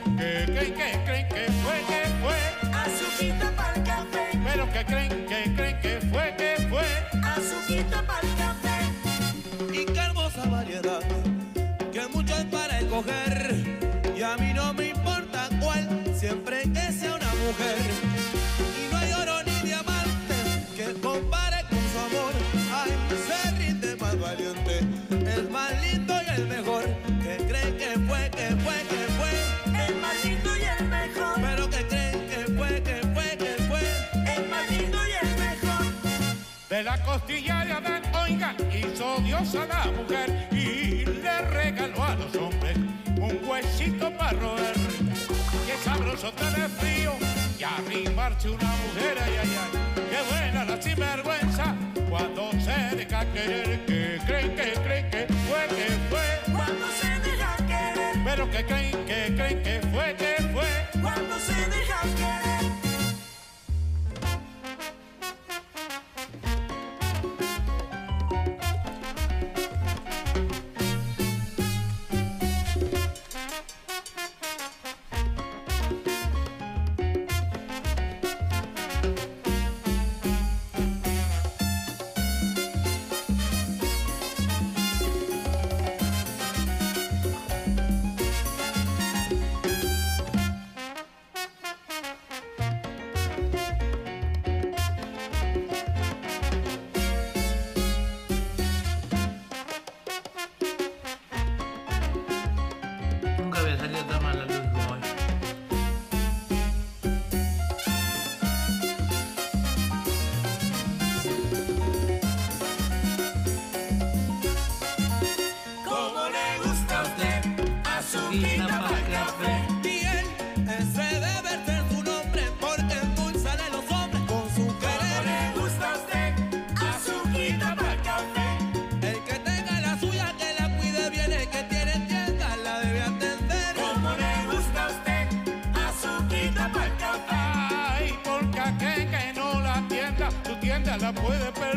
De la costilla de Adán, oigan, hizo Dios a la mujer y le regaló a los hombres un huesito para roer. Qué sabroso tener frío y arrimarse una mujer, ay, ay, ay. Qué buena la sinvergüenza cuando se deja querer. Que creen, que creen que fue, que fue. Cuando se deja querer, Pero que creen, que creen que la puede perder.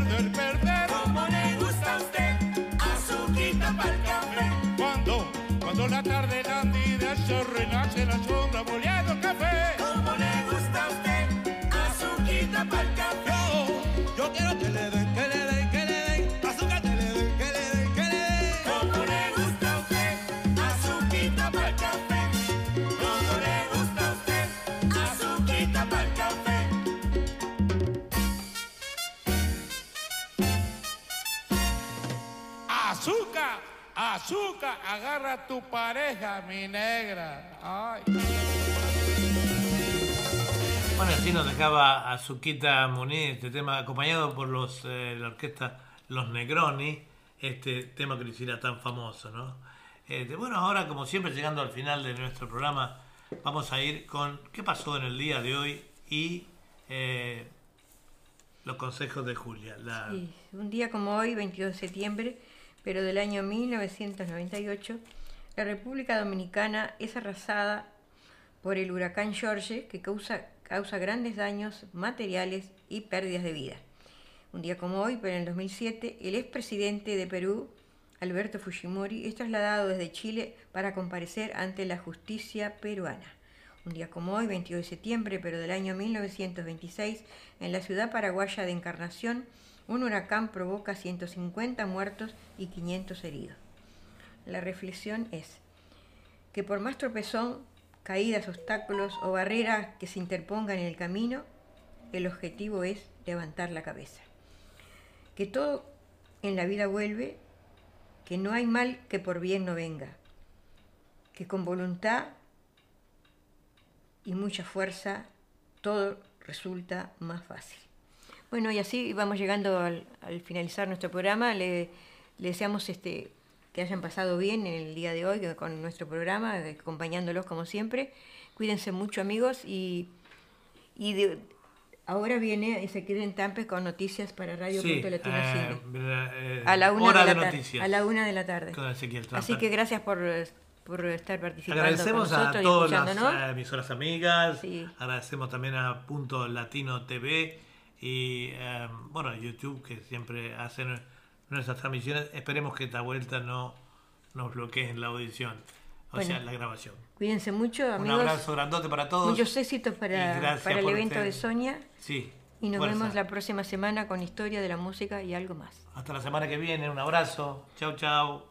Agarra a tu pareja, mi negra. Ay. Bueno, así nos dejaba Azuquita Muniz, este tema acompañado por los eh, la orquesta Los Negroni, este tema que lo hiciera tan famoso, ¿no? Este, bueno, ahora como siempre llegando al final de nuestro programa, vamos a ir con qué pasó en el día de hoy y eh, los consejos de Julia. La, Sí, un día como hoy, 22 de septiembre, pero del año 1998, la República Dominicana es arrasada por el huracán George que causa, causa grandes daños materiales y pérdidas de vida. Un día como hoy, pero en el 2007, el expresidente de Perú, Alberto Fujimori, es trasladado desde Chile para comparecer ante la justicia peruana. Un día como hoy, 22 de septiembre, pero del año 1926, en la ciudad paraguaya de Encarnación, un huracán provoca 150 muertos y 500 heridos. La reflexión es que por más tropezón, caídas, obstáculos o barreras que se interpongan en el camino, el objetivo es levantar la cabeza. Que todo en la vida vuelve, que no hay mal que por bien no venga, que con voluntad y mucha fuerza todo resulta más fácil. Bueno, y así vamos llegando al, al finalizar nuestro programa. Le, le deseamos este, que hayan pasado bien en el día de hoy con nuestro programa, eh, acompañándolos como siempre. Cuídense mucho amigos y, y de- ahora viene Ezequiel en Tampe con noticias para Radio Sí, Punto Latino eh, Cine. eh, A la una hora de la de noticias. A la una de la tarde. Con Ezequiel. Así que gracias por, por estar participando Agradecemos con a nosotros y todas las emisoras amigas, Sí. agradecemos también a Punto Latino TV y eh, bueno, YouTube que siempre hacen nuestras transmisiones. Esperemos que esta vuelta no nos bloqueen la audición, o Bueno. sea, la grabación. Cuídense mucho, Un amigos. abrazo grandote para todos. Muchos éxitos para, para el evento este- de Sonia. Sí. Y nos fuerza. vemos la próxima semana con historia de la música y algo más. Hasta la semana que viene, un abrazo. Chau, chau.